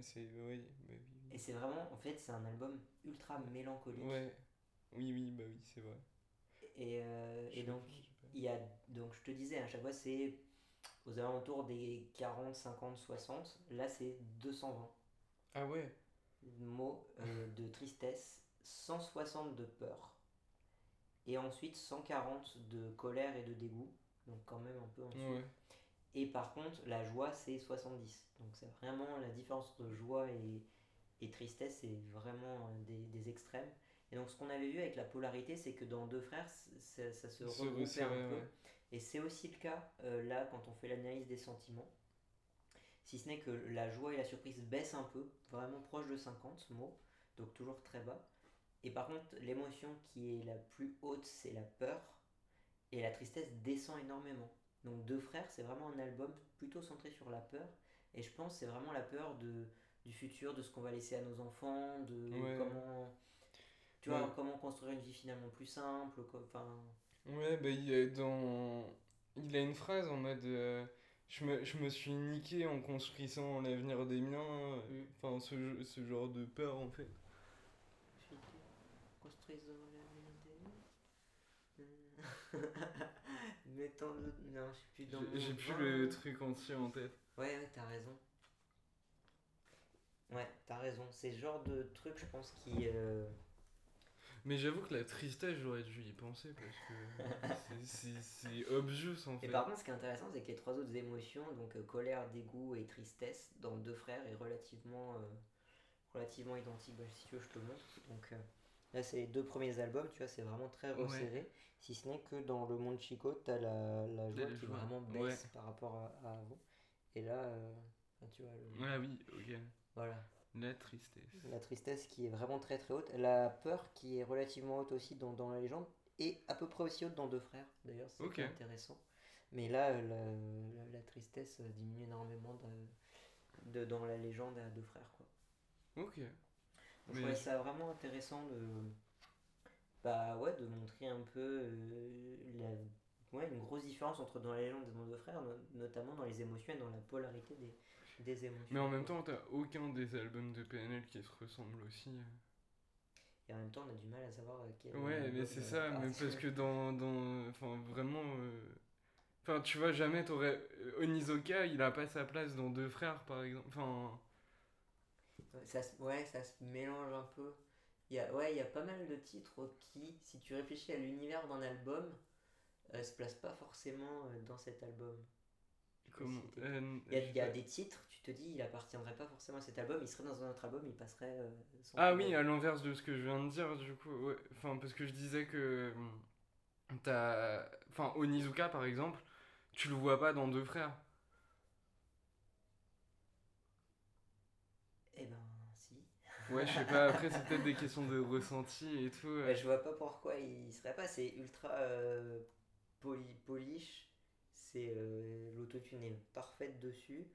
C'est, oui, bah oui. Et c'est vraiment, en fait, c'est un album ultra mélancolique. Ouais, oui, oui, bah oui, c'est vrai. Et, euh, et donc. Il y a, donc, je te disais, à chaque fois, c'est aux alentours des 40, 50, 60. Là, c'est 220 Ah ouais, mots euh, de tristesse, 160 de peur, et ensuite 140 de colère et de dégoût. Donc, quand même un peu en dessous. ouais. Et par contre, la joie, c'est 70. Donc c'est vraiment la différence entre joie et, et tristesse, c'est vraiment euh, des, des extrêmes. Et donc ce qu'on avait vu avec la polarité, c'est que dans Deux Frères, ça, ça se regroupait un peu. ouais. Et c'est aussi le cas euh, là quand on fait l'analyse des sentiments. Si ce n'est que la joie et la surprise baissent un peu, vraiment proche de 50 mots, donc toujours très bas. Et par contre, l'émotion qui est la plus haute, c'est la peur. Et la tristesse descend énormément. Donc Deux Frères, c'est vraiment un album plutôt centré sur la peur. Et je pense que c'est vraiment la peur de, du futur, de ce qu'on va laisser à nos enfants, de Ouais. comment... Tu Ouais. vois, comment construire une vie finalement plus simple. Enfin, Ouais, bah il est dans... Il a une phrase en mode... euh, je, me, je me suis niqué en construisant l'avenir des miens. euh, Mm. Enfin, ce, ce genre de peur, en fait. Construisons l'avenir des- Hmm. Mettons le... Non, je suis plus dans J'ai- plus le truc entier en tête. Ouais, ouais, t'as raison. Ouais, t'as raison. C'est le genre de truc, je pense, qui... euh, Mais j'avoue que la tristesse, j'aurais dû y penser parce que c'est- obvious en Et fait. par contre, ce qui est intéressant, c'est que les trois autres émotions, donc euh, colère, dégoût et tristesse, dans Deux Frères, est relativement, euh, relativement identique. Bah, si tu veux, je te le montre. Donc euh, là, c'est les deux premiers albums, tu vois, c'est vraiment très Ouais. resserré. Si ce n'est que dans Le Monde Chico, t'as la, la joie qui joie, vraiment ouais. baisse par rapport à, à avant. Et là, euh, tu vois, le- Ah oui, ok. voilà. La tristesse. La tristesse qui est vraiment très très haute. La peur qui est relativement haute aussi dans, dans la légende. Et à peu près aussi haute dans Deux Frères. D'ailleurs, c'est intéressant. Mais là, euh, la, la- la tristesse euh, diminue énormément de, de- dans la légende à Deux Frères. Quoi. Ok. Donc, je Mais je- ça vraiment intéressant de, bah, ouais, de montrer un peu euh, la, ouais, une grosse différence entre dans la légende et dans Deux Frères, no- notamment dans les émotions et dans la polarité des, des émotions. Mais en même temps, t'as aucun des albums de PNL qui se ressemble aussi. Et en même temps, on a du mal à savoir euh, quel Ouais, mais c'est euh, ça, mais parce que dans. dans enfin, vraiment. euh, Enfin, tu vois, jamais t'aurais. euh, Onizuka, il a pas sa place dans Deux Frères, par exemple. Enfin. Ouais, ça, se- ouais, ça se mélange un peu. Il y a, ouais, il y a pas mal de titres qui, si tu réfléchis à l'univers d'un album, euh, se placent pas forcément euh, dans cet album. Comment. citer. euh, Il y a, je il y a sais- des titres, tu te dis, il appartiendrait pas forcément à cet album, il serait dans un autre album, il passerait euh, sans Ah problème. oui, à l'inverse de ce que je viens de dire, du coup, ouais. Enfin, parce que je disais que. hum, T'as. Enfin, Onizuka, par exemple, tu le vois pas dans Deux Frères. Eh ben, si. Ouais, je sais pas, après, c'est peut-être des questions de ressenti et tout. euh. Ouais, je vois pas pourquoi il serait pas, c'est ultra euh, poli, polish, c'est euh, l'autotune est parfaite dessus.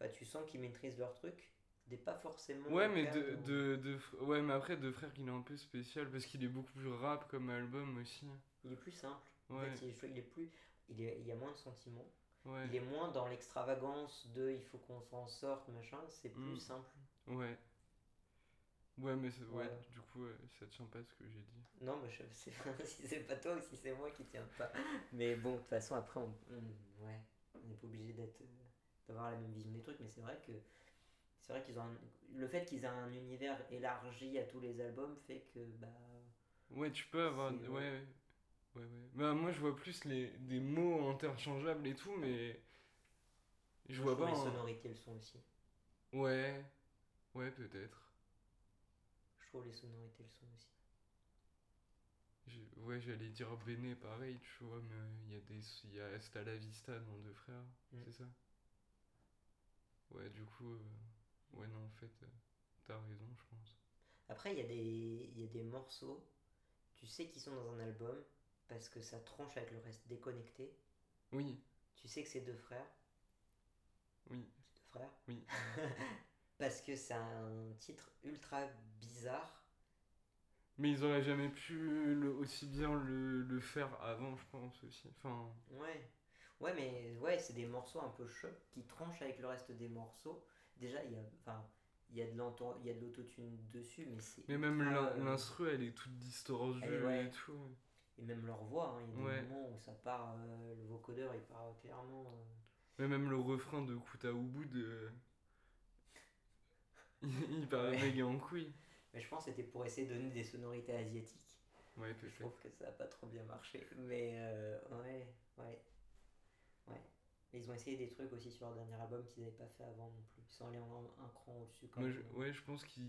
Enfin, tu sens qu'ils maîtrisent leur truc, n'est pas forcément. Ouais, mais de, de, de ouais, mais après, Deux Frères, il est un peu spécial parce qu'il est beaucoup plus rap comme album aussi. Il est plus simple. En Ouais, fait, il, est plus. Il, est, il y a moins de sentiments. ouais, Il est moins dans l'extravagance de il faut qu'on s'en sorte, machin. C'est plus Mm. simple. ouais. Ouais, mais ouais, Voilà. du coup, ça tient pas ce que j'ai dit. Non, mais je sais pas si c'est pas toi ou si c'est moi qui tiens pas. Mais bon, de toute façon, après, on, on- ouais, on n'est pas obligé d'être, euh, d'avoir la même vision des trucs. Mais c'est vrai que c'est vrai qu'ils ont un- le fait qu'ils aient un univers élargi à tous les albums fait que bah Ouais, tu peux avoir. Ouais, ouais. Ouais, ouais. Bah, moi, je vois plus les, des mots interchangeables et tout, mais. Je vois trouve pas. les un- sonorités le sont aussi. Ouais. Ouais, peut-être. Trouve les sonorités le sont aussi. Je- Ouais, j'allais dire Béné, pareil, tu vois, mais il y a des. Il y a Hasta la Vista dans Deux Frères, Mm. c'est ça? Ouais, du coup. euh, Ouais, non, en fait, euh, t'as raison, je pense. Après, il y, a des- y a des morceaux, tu sais qu'ils sont dans un album parce que ça tranche avec le reste déconnecté. Oui, Tu sais que c'est deux frères? oui, Deux frères? oui. Parce que c'est un titre ultra bizarre. Mais ils auraient jamais pu le- aussi bien le, le faire avant, je pense aussi. Enfin. Ouais. Ouais, mais ouais, c'est des morceaux un peu chocs qui tranchent avec le reste des morceaux. Déjà, il y a, enfin, il y a de l'entor- il y a de l'autotune dessus, mais c'est. Mais même euh, l'instru, elle est toute distordue ouais. et tout. Et même leur voix, hein, il y a des moments où ça part, euh, le vocodeur il part clairement. euh, Mais même le refrain de Kuta Ubud, euh, il, paraît Ouais. méga en couille. Mais je pense que c'était pour essayer de donner des sonorités asiatiques. Ouais, Je peut-être. trouve que ça a pas trop bien marché. Mais euh, ouais, ouais. Ouais. Ils ont essayé des trucs aussi sur leur dernier album qu'ils n'avaient pas fait avant non plus. Ils sont allés en, un cran au-dessus Moi, je, ouais, je pense qu'ils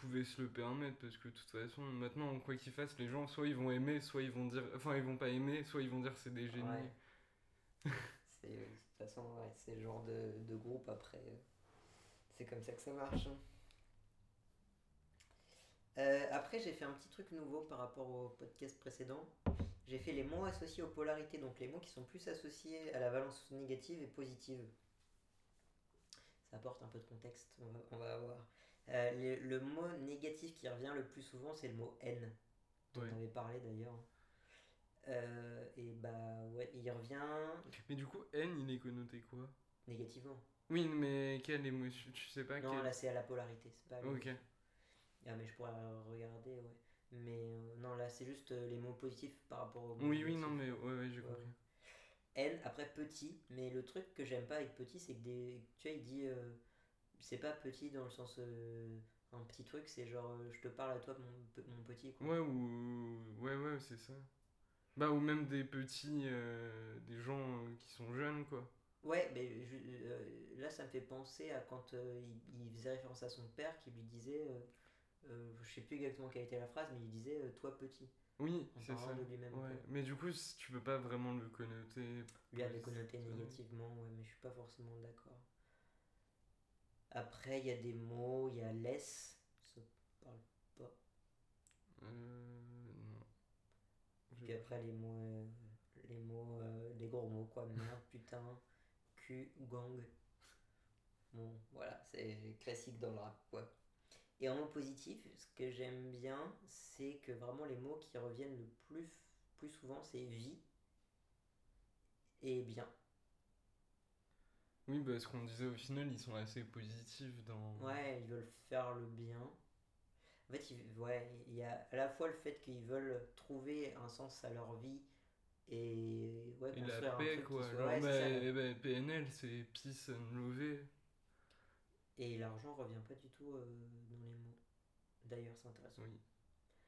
pouvaient se le permettre parce que de toute façon, maintenant, quoi qu'ils fassent, les gens, soit ils vont aimer, soit ils vont dire. Enfin, ils vont pas aimer, soit ils vont dire c'est des génies. Ouais. C'est, de toute façon, ouais, c'est le genre de, de groupe après. C'est comme ça que ça marche. hein. Euh, après, j'ai fait un petit truc nouveau par rapport au podcast précédent. J'ai fait les mots associés aux polarités, donc les mots qui sont plus associés à la valence négative et positive. Ça apporte un peu de contexte, on va, on va. Euh, le, le mot négatif qui revient le plus souvent, c'est le mot haine, dont Ouais. on avait parlé d'ailleurs. Euh, et bah ouais, il revient Mais du coup, N, il est connoté quoi? Négativement. Oui, mais quelle émotion Tu sais pas Non, quelle. là c'est à la polarité, c'est pas Ok. Ah, mais je pourrais regarder, ouais. Mais euh, non, là c'est juste euh, les mots positifs par rapport aux mots Oui, oui, non, mais ouais, ouais, j'ai Ouais. compris. N, après petit, mais le truc que j'aime pas avec petit, c'est que des. Tu vois, il dit. euh, c'est pas petit dans le sens. un petit truc, c'est genre je te parle à toi, mon, mon petit. Quoi. Ouais, ou. Ouais, ouais, c'est ça. Bah, ou même des petits. des gens qui sont jeunes, quoi. Ouais, mais je- euh, là ça me fait penser à quand euh, il, il faisait référence à son père qui lui disait. euh, je sais plus exactement quelle était la phrase, mais il disait toi petit. Oui, c'est ça. de lui-même, Ouais. Mais du coup, tu peux pas vraiment le connoter. Lui avait Ouais, connoté c'est- négativement, ouais, mais je suis pas forcément d'accord. Après, il y a des mots, il y a laisse. Ça parle pas. Euh. Non. Puis après, les mots, les mots, euh, les gros mots, quoi. Merde, putain, cul, gang. Bon, voilà, c'est classique dans le rap, quoi. Et en mot positif, ce que j'aime bien, c'est que vraiment les mots qui reviennent le plus, plus souvent, c'est vie et bien. Oui, parce qu'on disait au final, ils sont assez positifs dans. Ouais, ils veulent faire le bien. En fait, il, ouais, il y a à la fois le fait qu'ils veulent trouver un sens à leur vie et ouais, Et la un paix, quoi. soit- ouais, bah, ben, PNL, c'est Peace and Love. Et l'argent revient pas du tout euh, dans les mots. D'ailleurs, c'est intéressant. Oui.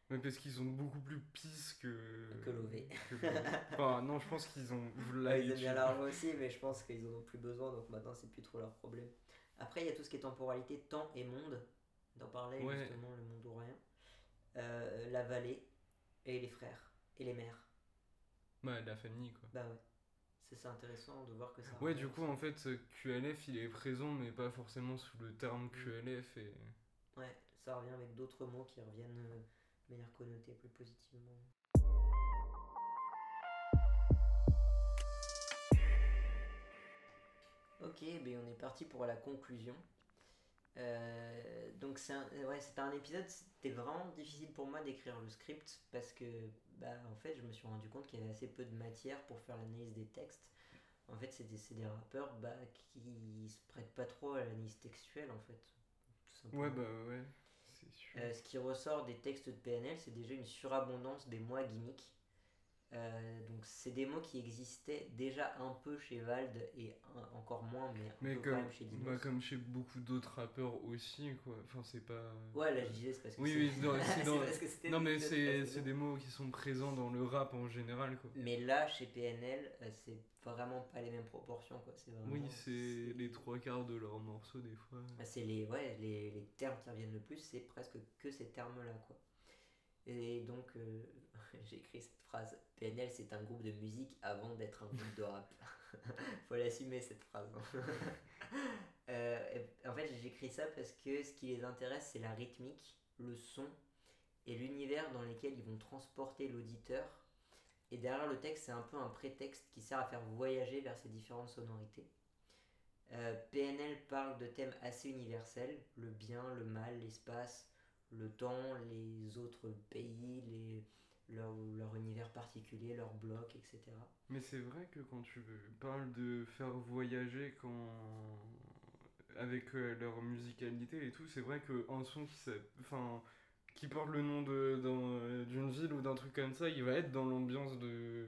Mais parce qu'ils sont beaucoup plus peace que. Que Lové. enfin, non, je pense qu'ils ont. Ils aiment bien l'argent aussi, mais je pense qu'ils en ont plus besoin, donc maintenant c'est plus trop leur problème. Après, il y a tout ce qui est temporalité, temps et monde. D'en parler Ouais. justement, le monde ou rien. Euh, la vallée et les frères et les mères. Bah, la famille, quoi. Bah ouais. C'est intéressant de voir que ça. Ouais, du coup, aussi. en fait, QLF, il est présent, mais pas forcément sous le terme Mm. QLF. Et... Ouais, ça revient avec d'autres mots qui reviennent euh, de manière connotée plus positivement. Ok, ben on est parti pour la conclusion. Euh, donc c'est un, ouais, c'était un épisode, c'était vraiment difficile pour moi d'écrire le script parce que bah, en fait je me suis rendu compte qu'il y avait assez peu de matière pour faire l'analyse des textes. En fait c'est des, c'est des rappeurs bah, qui se prêtent pas trop à l'analyse textuelle en fait. tout simplement. Ouais, bah ouais, c'est sûr. Euh, ce qui ressort des textes de PNL, c'est déjà une surabondance des mots à gimmick. Euh, donc c'est des mots qui existaient déjà un peu chez Vald et un- encore moins, mais un Mais peu quand comme, même chez Dinos. bah, comme chez beaucoup d'autres rappeurs aussi, quoi. Enfin, c'est pas. Ouais, là je disais c'est parce que Oui, oui, dans- c'est dans- parce que c'était Non, mais c'est des mots qui sont présents dans le rap en général, quoi. Mais là, chez PNL, euh, c'est vraiment pas les mêmes proportions, quoi. C'est vraiment. Oui, c'est les trois quarts de leurs morceaux, des fois. Bah, C'est les, ouais, les, les termes qui reviennent le plus, c'est presque que ces termes-là, quoi. Et donc, euh, j'ai écrit cette phrase PNL, c'est un groupe de musique avant d'être un groupe de rap. Faut l'assumer, cette phrase. Euh, en fait, j'ai écrit ça parce que ce qui les intéresse, c'est la rythmique, le son et l'univers dans lequel ils vont transporter l'auditeur. Et derrière le texte, c'est un peu un prétexte qui sert à faire voyager vers ces différentes sonorités. Euh, PNL parle de thèmes assez universels, le bien, le mal, l'espace, le temps, les autres pays, les, leur, univers particulier, leur bloc, etc. Mais c'est vrai que quand tu parles de faire voyager quand avec euh, leur musicalité et tout, c'est vrai qu'un son qui, enfin, qui porte le nom d'une ville ou d'un truc comme ça, il va être dans l'ambiance de,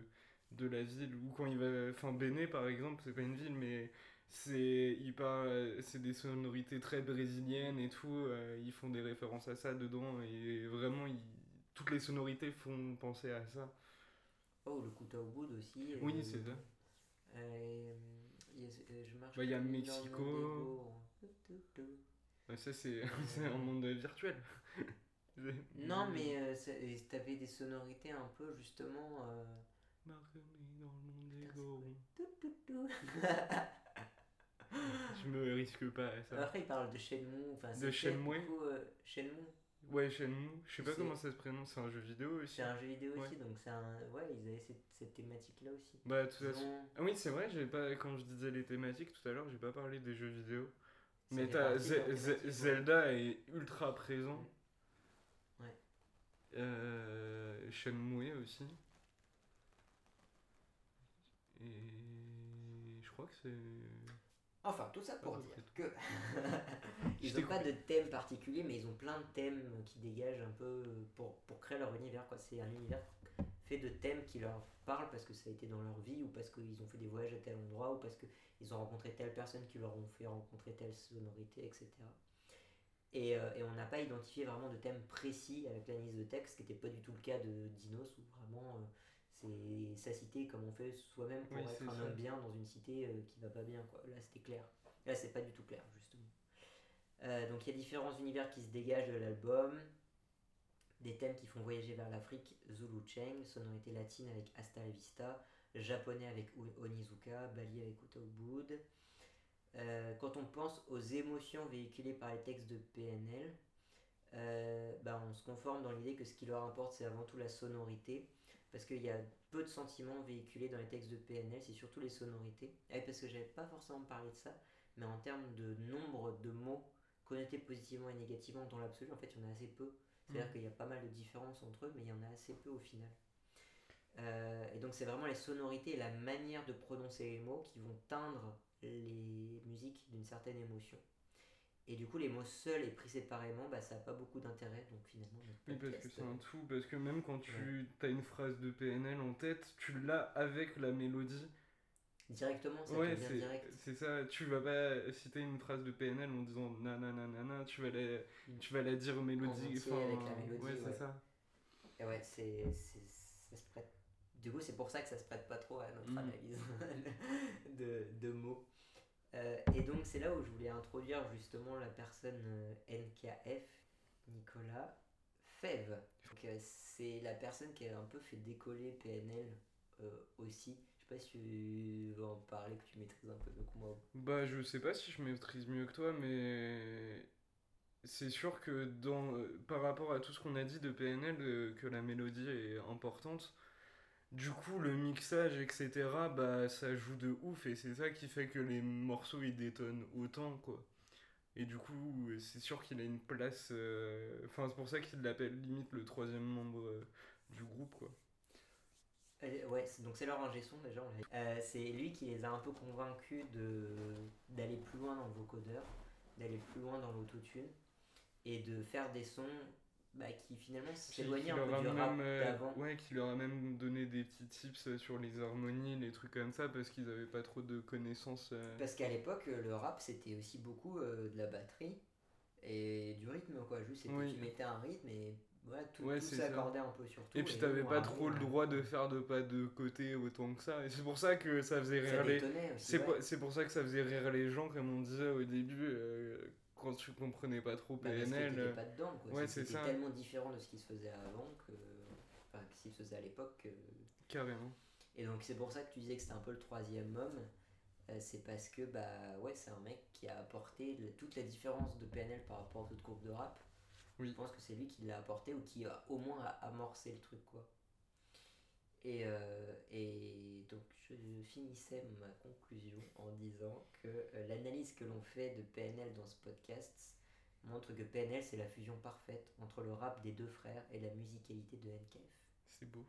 de la ville. Ou quand il va. Enfin, Béné par exemple, c'est pas une ville, mais c'est c'est des sonorités très brésiliennes et tout. euh, ils font des références à ça dedans et vraiment, ils- toutes les sonorités font penser à ça. Oh, le couteau au bout aussi. Oui, euh, c'est ça. euh, il y a- euh, je marche Bah, il y a comme une Mexico. Ouais, ça, c'est un monde virtuel. Non, mais euh, t'avais des sonorités un peu justement. dans le monde. Je me risque pas à ça. Après, il parle de Shenmue. Enfin, De Shenmue beaucoup, euh, Shenmue. Ouais, Shenmue, je sais pas comment ça se prononce, c'est un jeu vidéo aussi. C'est un jeu vidéo Ouais. aussi, donc c'est un. Ouais, ils avaient cette, cette thématique-là aussi. Bah, Ils façon. ont- Ah oui, c'est vrai, j'ai pas, quand je disais les thématiques tout à l'heure, j'ai pas parlé des jeux vidéo. Mais fait t'as ouais. Zelda est ultra présent. Ouais. Euh, Shenmue aussi. Et je crois que c'est. Enfin, tout ça pour dire que. ils n'ont pas de thème particulier, mais ils ont plein de thèmes qui dégagent un peu pour, pour créer leur univers. quoi. C'est un univers fait de thèmes qui leur parlent parce que ça a été dans leur vie, ou parce qu'ils ont fait des voyages à tel endroit, ou parce qu'ils ont rencontré telle personne qui leur ont fait rencontrer telle sonorité, etc. Et, euh, et on n'a pas identifié vraiment de thème précis avec l'analyse de texte, ce qui n'était pas du tout le cas de Dinos, où vraiment euh, c'est sa cité comme on fait soi-même pour Oui, être un homme bien dans une cité euh, qui va pas bien. Quoi. Là, c'était clair. Là, c'est pas du tout clair, justement. Euh, donc, il y a différents univers qui se dégagent de l'album. Des thèmes qui font voyager vers l'Afrique, Zulu Cheng, sonorité latine avec Hasta la Vista, japonais avec Onizuka, Bali avec Utaubud. Euh, quand on pense aux émotions véhiculées par les textes de PNL, euh, bah, on se conforme dans l'idée que ce qui leur importe, c'est avant tout la sonorité, parce qu'il y a peu de sentiments véhiculés dans les textes de PNL, c'est surtout les sonorités. Et parce que j'avais pas forcément parlé de ça, mais en termes de nombre de mots connotés positivement et négativement dans l'absolu, en fait, il y en a assez peu. C'est-à-dire Mhm. qu'il y a pas mal de différences entre eux, mais il y en a assez peu au final. Euh, et donc c'est vraiment les sonorités et la manière de prononcer les mots qui vont teindre les musiques d'une certaine émotion. Et du coup, les mots seuls et pris séparément, bah, ça n'a pas beaucoup d'intérêt. Donc finalement, Oui, parce que c'est un tout, parce que même quand tu as une phrase de PNL en tête, tu l'as avec la mélodie. directement, ça Ouais, c'est direct. c'est ça. Tu vas pas citer une phrase de PNL en disant nanana, nanana, tu vas la, Mm. tu vas la dire mélodie. entier enfin, avec la mélodie, Ouais, c'est ouais. ça. Et ouais, c'est, c'est- ça se prête. Du coup, c'est pour ça que ça se prête pas trop à notre Mm. analyse de, de mots. Euh, et donc, c'est là où je voulais introduire justement la personne euh, NKF, Nicolas Fève. Euh, c'est la personne qui a un peu fait décoller PNL aussi. Je sais pas si tu veux en parler, que tu maîtrises un peu mieux que moi. Bah, je sais pas si je maîtrise mieux que toi, mais c'est sûr que dans, par rapport à tout ce qu'on a dit de PNL, que la mélodie est importante, du coup, le mixage, etc., bah, ça joue de ouf, et c'est ça qui fait que les morceaux, ils détonnent autant, quoi. Et du coup, c'est sûr qu'il a une place... euh, Enfin, c'est pour ça qu'il l'appelle limite le troisième membre euh, du groupe, quoi. Euh, ouais, donc c'est leur ingé son déjà. c'est lui qui les a un peu convaincus d'aller plus loin dans le vocodeur, d'aller plus loin dans l'autotune et de faire des sons bah, qui finalement qui un peu du rap euh, d'avant. ouais, qui leur a même donné des petits tips sur les harmonies, les trucs comme ça, parce qu'ils avaient pas trop de connaissances. euh. Parce qu'à l'époque, euh, le rap c'était aussi beaucoup euh, de la batterie et du rythme quoi. Juste c'était Oui. tu mettais un rythme et voilà, tout, Ouais, tout s'accordait un peu sur tout. Et puis t'avais pas trop le droit de faire de pas de côté autant que ça. Et c'est pour ça que ça faisait Ça rire les. C'est ouais. pour, c'est pour ça que ça faisait rire les gens, comme on disait au début, euh, quand tu comprenais pas trop Bah, parce que PNL. euh, pas dedans quoi. ouais, c'est ça. tellement différent de ce qui se faisait avant que. Enfin, ce qui se faisait à l'époque que. Carrément. Et donc c'est pour ça que tu disais que c'était un peu le troisième homme. Euh, c'est parce que bah ouais c'est un mec qui a apporté le- toute la différence de PNL par rapport aux autres groupes de rap. Oui. Je pense que c'est lui qui l'a apporté ou qui a au moins a amorcé le truc quoi. Et, euh, et donc je finissais ma conclusion en disant que euh, l'analyse que l'on fait de PNL dans ce podcast montre que PNL c'est la fusion parfaite entre le rap des deux frères et la musicalité de NKF. C'est beau.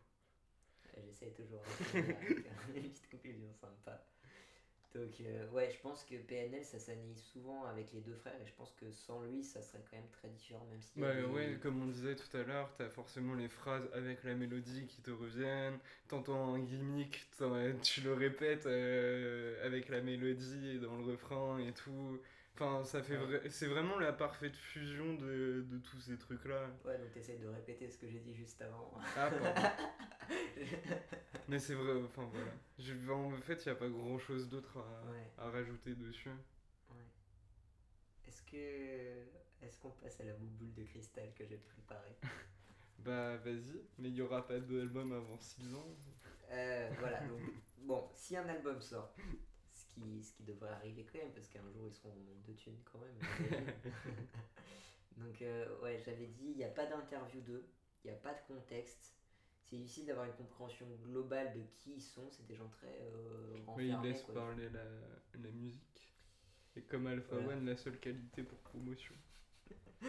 Euh, J'essaie toujours de une petite conclusion sympa. Donc, euh, ouais, je pense que PNL, ça s'annule souvent avec les deux frères, et je pense que sans lui, ça serait quand même très différent, même si. Bah ouais, comme on disait tout à l'heure, t'as forcément les phrases avec la mélodie qui te reviennent, t'entends un gimmick, tu le répètes euh, avec la mélodie et dans le refrain et tout. Enfin, ça fait c'est vraiment la parfaite fusion de, de tous ces trucs-là. Ouais, donc t'essayes de répéter ce que j'ai dit juste avant. Ah, pardon. Mais c'est vrai, enfin voilà. Je, en fait, il n'y a pas grand-chose d'autre à, à, rajouter dessus. Ouais. Est-ce que... Est-ce qu'on passe à la boule de cristal que j'ai préparée? Bah vas-y, mais il n'y aura pas d'album avant 6 ans. Euh, voilà, donc bon, si un album sort, qui, ce qui devrait arriver quand même, parce qu'un jour ils seront en de thunes quand même. Donc, euh, ouais, j'avais dit, il n'y a pas d'interview d'eux, il n'y a pas de contexte. C'est difficile d'avoir une compréhension globale de qui ils sont, c'est des gens très euh, Oui, ils laissent parler la, la, musique. Et comme Alpha One, la seule qualité pour promotion.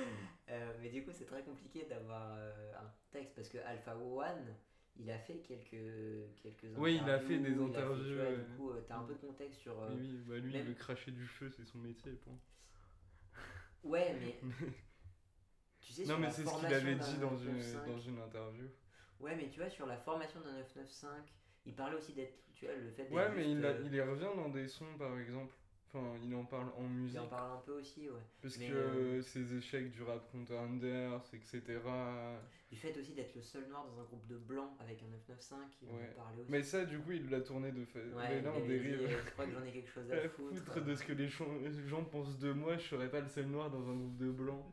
euh, mais du coup, c'est très compliqué d'avoir euh, un texte parce que Alpha One, il a fait quelques, quelques interviews. Oui, il a fait des interviews. du coup, tu as un peu de contexte sur. oui, oui bah lui, il veut cracher du feu, c'est son métier. Point. Ouais, mais. tu sais, non, mais c'est ce qu'il avait dit dans une, dans une interview. Ouais, mais tu vois, sur la formation d'un 995, il parlait aussi d'être. Tu vois, le fait Ouais, mais il, euh, il y revient dans des sons, par exemple. Enfin, il en parle en musique. Il en parle un peu aussi, ouais. Parce que euh, ses échecs du rap contre Anders, etc. Du fait aussi d'être le seul noir dans un groupe de blancs avec un 995, il en parlait aussi. Mais ça, du coup, il l'a tourné de fait. Ouais, mais là, on dérive. je crois que j'en ai quelque chose à, foutre. de ce que les gens pensent de moi, je serais pas le seul noir dans un groupe de blancs.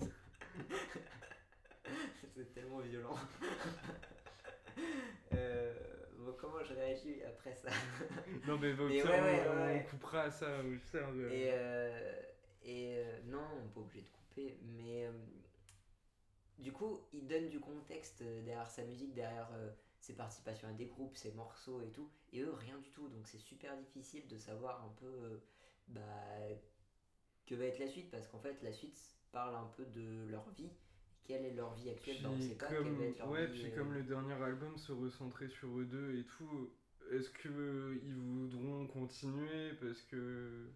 C'est tellement violent. euh comment je réagis après ça. Non, mais, on, coupera à ça. Et, euh, et euh, non, on n'est pas obligé de couper, mais euh, du coup, il donne du contexte derrière sa musique, derrière ses participations à des groupes, ses morceaux et tout, et eux, rien du tout. Donc c'est super difficile de savoir un peu bah, que va être la suite, parce qu'en fait, la suite parle un peu de leur vie quelle est leur vie actuelle dans ces cas, comme, ouais, puis comme le dernier album se recentrait sur eux deux et tout, est-ce qu'ils voudront continuer parce que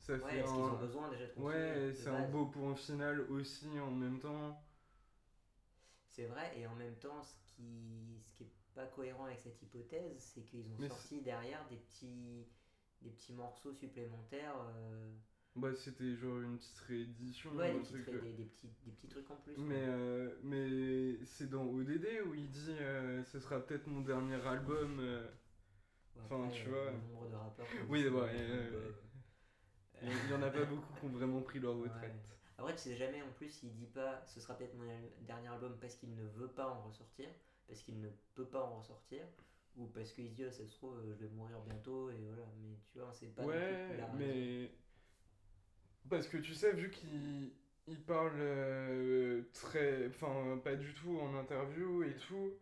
ça fait est-ce qu'ils ont besoin déjà de continuer Ouais, c'est un beau point final aussi en même temps. C'est vrai, et en même temps, ce qui, ce qui est pas cohérent avec cette hypothèse, c'est qu'ils ont sorti derrière des petits, des petits morceaux supplémentaires. Euh, bah, c'était genre une petite réédition. Ouais, des, petits, des, petits, des petits trucs en plus. Mais, euh, mais c'est dans ODD où il dit euh, ce sera peut-être mon dernier album. Euh. enfin, tu vois. Le nombre de rappeurs. Oui, ouais, il y en a pas beaucoup qui ont vraiment pris leur retraite. Après, tu sais jamais en plus, il dit pas ce sera peut-être mon dernier album parce qu'il ne veut pas en ressortir, parce qu'il ne peut pas en ressortir ou parce qu'il se dit oh, ça se trouve je vais mourir bientôt et voilà mais tu vois c'est pas ouais mais parce que tu sais, vu qu'il il parle euh, très. Enfin, pas du tout en interview et tout,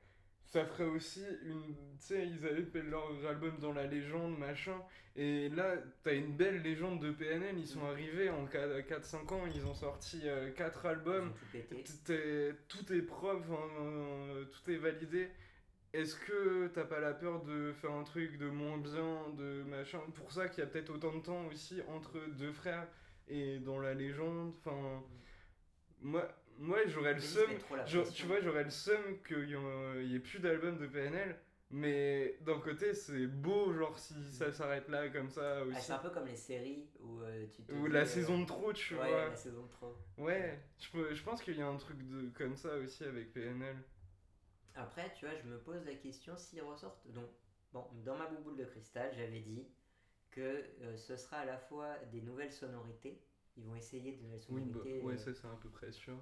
ça ferait aussi une. Tu sais, ils avaient fait leur album dans la légende, machin. Et là, t'as une belle légende de PNL. Ils sont arrivés en 4-5 ans, ils ont sorti 4 euh, albums. Tout est, tout est preuve, tout est validé. Est-ce que t'as pas la peur de faire un truc de moins bien, de machin? Pour ça qu'il y a peut-être autant de temps aussi entre deux frères et dans la légende. Enfin, moi, moi j'aurais le seum. Tu vois, j'aurais le seum qu'il y, ait plus d'albums de PNL. Mais d'un côté, c'est beau, genre, si ça s'arrête là, comme ça ah, c'est un peu comme les séries où euh, tu Ou la euh, saison de trop, tu ouais, vois. la saison de trop. Ouais, je, je pense qu'il y a un truc de, comme ça aussi avec PNL. Après, tu vois, je me pose la question s'ils ressortent. Donc, bon, dans ma bouboule de cristal, j'avais dit que euh, ce sera à la fois des nouvelles sonorités, ils vont essayer de nouvelles sonorités. Oui, bah, ça c'est à peu près sûr.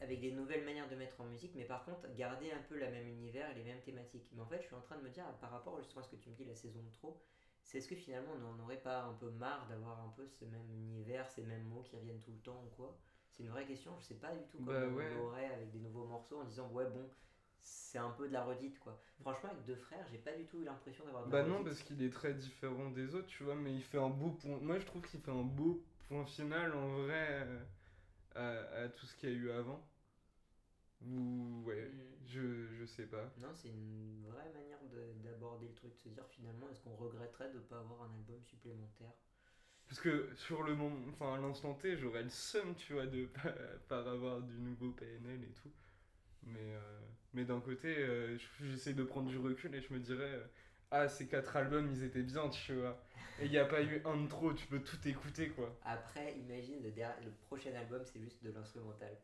Avec des nouvelles manières de mettre en musique, mais par contre garder un peu la même univers et les mêmes thématiques. Mais en fait, je suis en train de me dire, par rapport justement à ce que tu me dis, la saison de trop, c'est est-ce que finalement on n'en aurait pas un peu marre d'avoir un peu ce même univers, ces mêmes mots qui reviennent tout le temps ou quoi? C'est une vraie question, je sais pas du tout comment bah, on l'aurait avec des nouveaux morceaux en disant ouais bon, c'est un peu de la redite quoi. Franchement avec deux frères, j'ai pas du tout eu l'impression d'avoir de Bah non parce qu'il est très différent des autres, tu vois, mais il fait un beau point. Moi je trouve qu'il fait un beau point final en vrai euh, à, tout ce qu'il y a eu avant. Ou ouais, Mm. je, je sais pas. Non, c'est une vraie manière de- d'aborder le truc, de se dire finalement, est-ce qu'on regretterait de ne pas avoir un album supplémentaire? Parce que sur le moment, enfin à l'instant T, j'aurais le seum, tu vois, de pas, pas avoir du nouveau PNL et tout. Mais, euh, mais d'un côté, euh, je- j'essaie de prendre du recul et je me dirais, euh, ah, ces quatre albums, ils étaient bien, tu vois. Et il n'y a pas eu un de trop, tu peux tout écouter, quoi. Après, imagine le, prochain album, c'est juste de l'instrumental.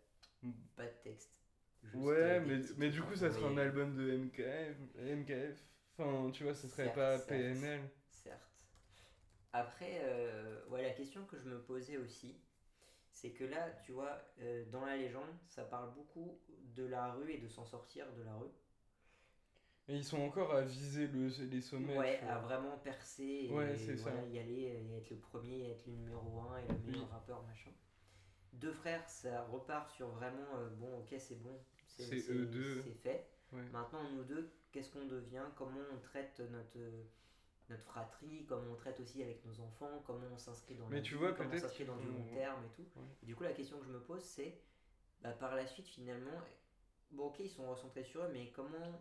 Mm. Pas de texte. Juste, Ouais, euh, mais, mais du coup, ça serait un album de MKF. MKF. Enfin, tu vois, ce serait Certes, pas certes. PNL. Certes. Après, euh, ouais, la question que je me posais aussi, c'est que là, tu vois, euh, dans la légende, ça parle beaucoup de la rue et de s'en sortir de la rue. Et ils sont encore à viser le, les sommets. ouais, à vraiment percer et Ouais, voilà, y aller et être le premier, être le numéro 1 et le meilleur Oui. rappeur, machin. Deux frères, ça repart sur vraiment, euh, bon, ok, c'est bon, C'est fait. Ouais. Maintenant, nous deux, qu'est-ce qu'on devient? Comment on traite notre, notre fratrie Comment on traite aussi avec nos enfants Comment on s'inscrit dans Mais la tu vie, vois, Comment on peut-être s'inscrit dans du long terme et tout Ouais. Et Du coup, la question que je me pose, c'est bah, par la suite, finalement, bon, ok, ils sont recentrés sur eux, mais comment.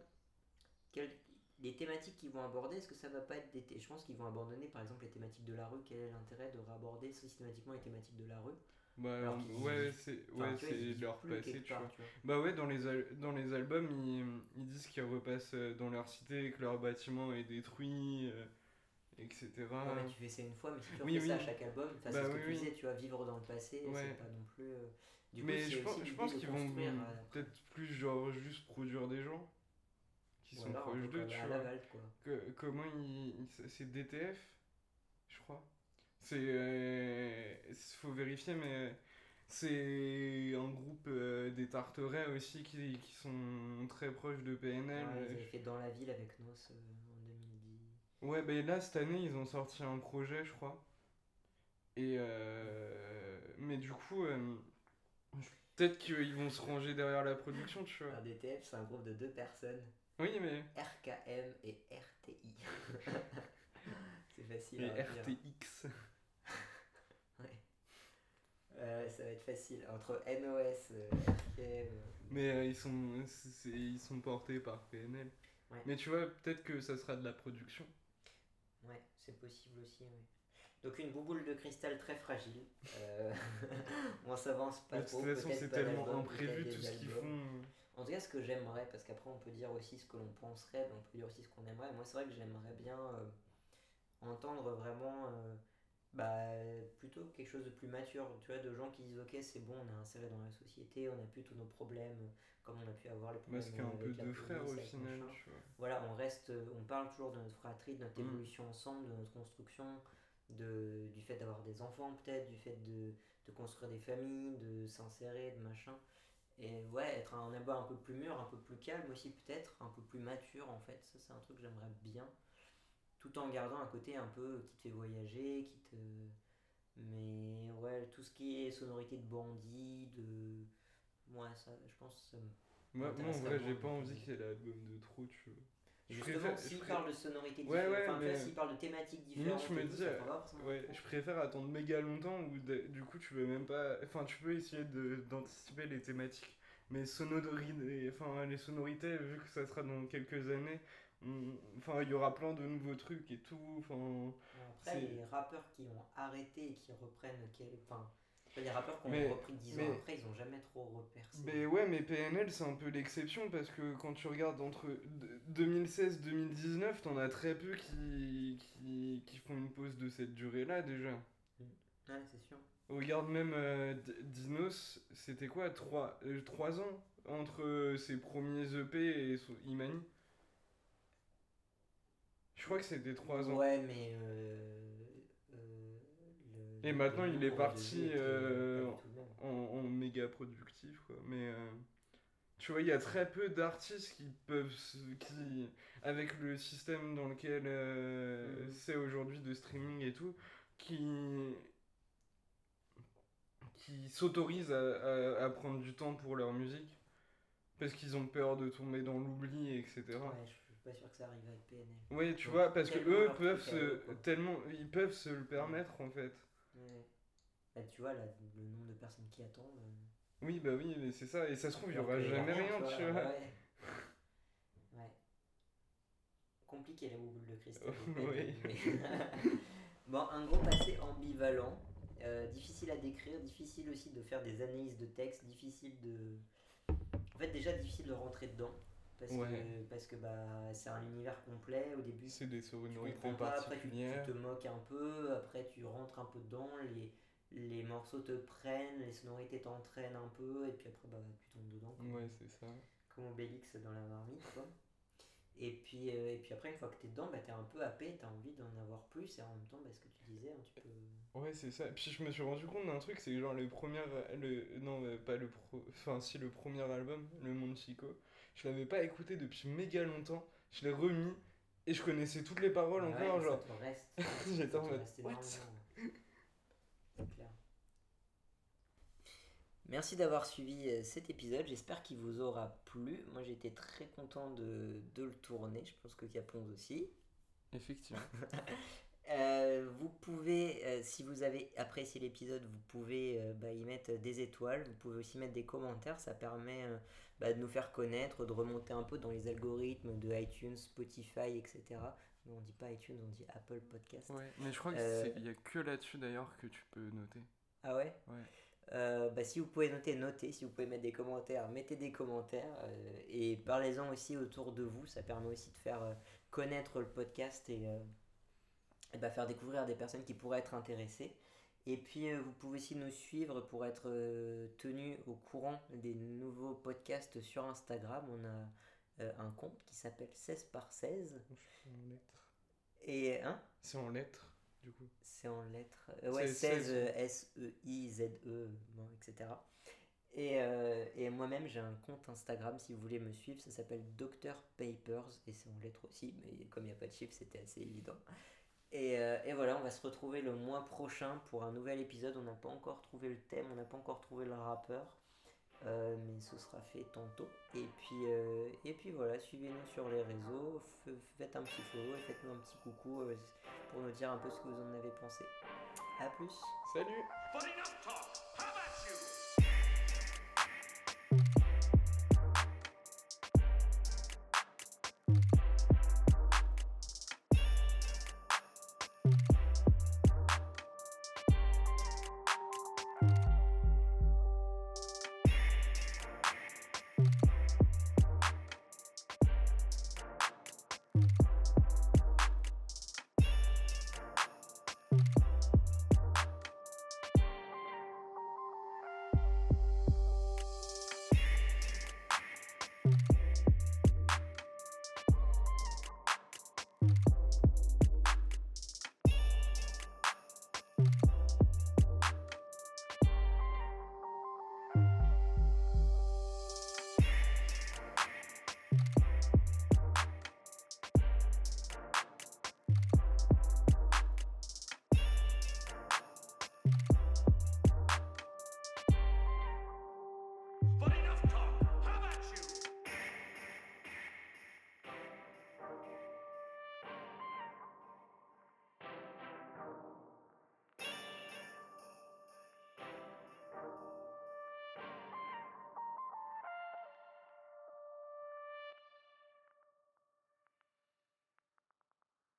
quelles- les thématiques qu'ils vont aborder, est-ce que ça va pas être des. Je pense qu'ils vont abandonner par exemple les thématiques de la rue. Quel est l'intérêt de raborder systématiquement les thématiques de la rue? Bah, ouais, c'est ouais, c'est leur passé, tu part, tu vois. Bah ouais, dans les, al- dans les albums, ils, ils disent qu'ils repassent euh, dans leur cité, que leur bâtiment est détruit, euh, etc. Ouais, mais tu fais ça une fois, mais si tu Oui, refais ça à oui. chaque album, Bah c'est ce que oui, tu oui. disais, tu vois, vivre dans le passé, Ouais. c'est pas non plus. euh, Du coup, mais c'est je pense, je pense qu'ils vont euh, peut-être plus genre juste produire des gens qui sont voilà, proches d'eux, tu vois. Comment ils- c'est DTF, je crois. C'est, euh, faut vérifier, mais c'est un groupe euh, des Tarterets aussi qui, qui sont très proches de PNL. Ouais, ils avaient fait Dans la ville avec Nos euh, en 2010. Ouais, ben là, cette année, ils ont sorti un projet, je crois. Et euh, Mais du coup, euh, peut-être qu'ils vont se ranger derrière la production, tu vois. Un DTF, c'est un groupe de deux personnes, Oui, mais. RKM et RTI. c'est facile Et à dire. RTX. Euh, ça va être facile. Entre NOS, euh, RKM. euh, Mais ils, sont, ils sont portés par PNL. Ouais. Mais tu vois, peut-être que ça sera de la production. Ouais, c'est possible aussi, oui. Donc une bouboule de cristal très fragile. Euh, on s'avance pas de toute trop. façon, c'est tellement imprévu tout ce qu'ils font. En tout cas, ce que j'aimerais, parce qu'après on peut dire aussi ce que l'on penserait, mais on peut dire aussi ce qu'on aimerait. Moi, c'est vrai que j'aimerais bien euh, entendre vraiment euh, quelque chose de plus mature, tu vois, de gens qui disent ok, c'est bon, on est inséré dans la société, on a plus tous nos problèmes, euh, comme on a pu avoir les problèmes. Parce qu'il y a un peu de frères au final, machin. tu vois. Voilà, on reste, euh, on parle toujours de notre fratrie, de notre Mm. évolution ensemble, de notre construction, de, du fait d'avoir des enfants peut-être, du fait de, de construire des familles, de s'insérer, de machin. Et ouais, être un album un peu plus mûr, un peu plus calme aussi peut-être, un peu plus mature en fait, ça c'est un truc que j'aimerais bien. Tout en gardant un côté un peu qui te fait voyager, qui te... Mais ouais, tout ce qui est sonorité de bandit, de... Ouais, ça, je pense que ça me Moi, moi, en vrai, j'ai pas envie qu'il y ait l'album de trop, tu vois. Justement, préfère- s'il je pré- parle de sonorités Ouais, différentes, ouais, enfin, mais- s'il parle de thématiques différentes, je me dis, ça Ouais, je préfère attendre méga longtemps de- du coup tu veux même pas. Enfin, tu peux essayer de- d'anticiper les thématiques. Mais sonorités, enfin, les sonorités, vu que ça sera dans quelques années, enfin, il y aura plein de nouveaux trucs et tout. Enfin, Après, les rappeurs qui ont arrêté et qui reprennent. quel- Enfin, les rappeurs qui ont Mais- repris 10 ans mais- après, ils ont jamais trop repercé. Mais ouais, mais PNL, c'est un peu l'exception parce que quand tu regardes entre 2016-2019, t'en as très peu qui, qui, qui font une pause de cette durée-là déjà. Ouais, c'est sûr. Regarde même euh, Dinos, c'était quoi 3 ans entre euh, ses premiers EP et son Imani Je crois que c'était 3 ans. Ouais, mais. euh, euh, le- Et le maintenant, il est parti, euh, en, en méga productif quoi mais euh, tu vois il y a très peu d'artistes qui peuvent qui avec le système dans lequel Mhm. c'est aujourd'hui de streaming et tout qui qui s'autorisent à, à, à prendre du temps pour leur musique parce qu'ils ont peur de tomber dans l'oubli etc Ouais, je suis pas sûr que ça arrive avec PNL. ouais tu Donc, vois parce que eux peuvent à se quoi. tellement ils peuvent se le permettre en fait Ouais. Bah, tu vois, là, le nombre de personnes qui attendent. euh, Oui, bah oui, mais c'est ça. Et ça se trouve, il y Alors aura jamais rien, tu vois. Ouais. Ouais. Compliqué les boules de cristal. Oui. mais- bon, un gros passé ambivalent. euh, difficile à décrire, difficile aussi de faire des analyses de texte, difficile de. En fait, déjà difficile de rentrer dedans. Parce Ouais. que, parce que bah, c'est un univers complet. Au début, C'est des sonorités pas, après tu, tu particulières. te moques un peu, après tu rentres un peu dedans, les, les morceaux te prennent, les sonorités t'entraînent un peu, et puis après bah, tu tombes dedans. comme- Ouais, c'est ça. comme Obélix dans la marmite quoi. Et puis, euh, et puis après une fois que t'es dedans, bah, t'es un peu happé, t'as envie d'en avoir plus et en même temps bah, ce que tu disais, hein, tu peux... Ouais, c'est ça. Puis je me suis rendu compte d'un truc, c'est que genre le premier. Le, non, euh, pas le pro. Enfin, si, le premier album, Le Monde Chico, je l'avais pas écouté depuis méga longtemps. Je l'ai remis et je connaissais toutes les paroles Ouais, encore. ça Genre, te reste. J'étais ça en mode. C'est clair. Merci d'avoir suivi euh, cet épisode, j'espère qu'il vous aura plu. Moi j'ai été très content de, de le tourner, je pense que Caponz aussi. effectivement. Euh, vous pouvez, euh, si vous avez apprécié l'épisode, vous pouvez euh, bah, y mettre des étoiles. Vous pouvez aussi mettre des commentaires. Ça permet bah, de nous faire connaître, de remonter un peu dans les algorithmes de iTunes, Spotify, etc. Non, on dit pas iTunes, on dit Apple Podcast. Ouais, mais je crois qu'il y a que là-dessus d'ailleurs que tu peux noter. Ah ouais? Ouais. Bah, si vous pouvez noter, notez. Si vous pouvez mettre des commentaires, mettez des commentaires. et parlez-en aussi autour de vous. Ça permet aussi de faire connaître le podcast et, et bah, faire découvrir à des personnes qui pourraient être intéressées. Et puis, euh, vous pouvez aussi nous suivre pour être euh, tenu au courant des nouveaux podcasts sur Instagram. On a euh, un compte qui s'appelle 16 par 16. C'est en lettres. Et hein? C'est en lettres, du coup. C'est en lettres. Euh, ouais, C'est 16, 16. euh, S-E-I-Z-E, bon, etc. Et, euh, et moi-même, j'ai un compte Instagram si vous voulez me suivre. Ça s'appelle Dr Papers et c'est en lettres aussi. Mais comme il n'y a pas de chiffre, c'était assez évident. Et, euh, et voilà, on va se retrouver le mois prochain pour un nouvel épisode. On n'a pas encore trouvé le thème, on n'a pas encore trouvé le rappeur. Euh, mais ce sera fait tantôt. Et puis, euh, et puis voilà, suivez-nous sur les réseaux, faites un petit follow et faites-nous un petit coucou euh, pour nous dire un peu ce que vous en avez pensé. A plus Salut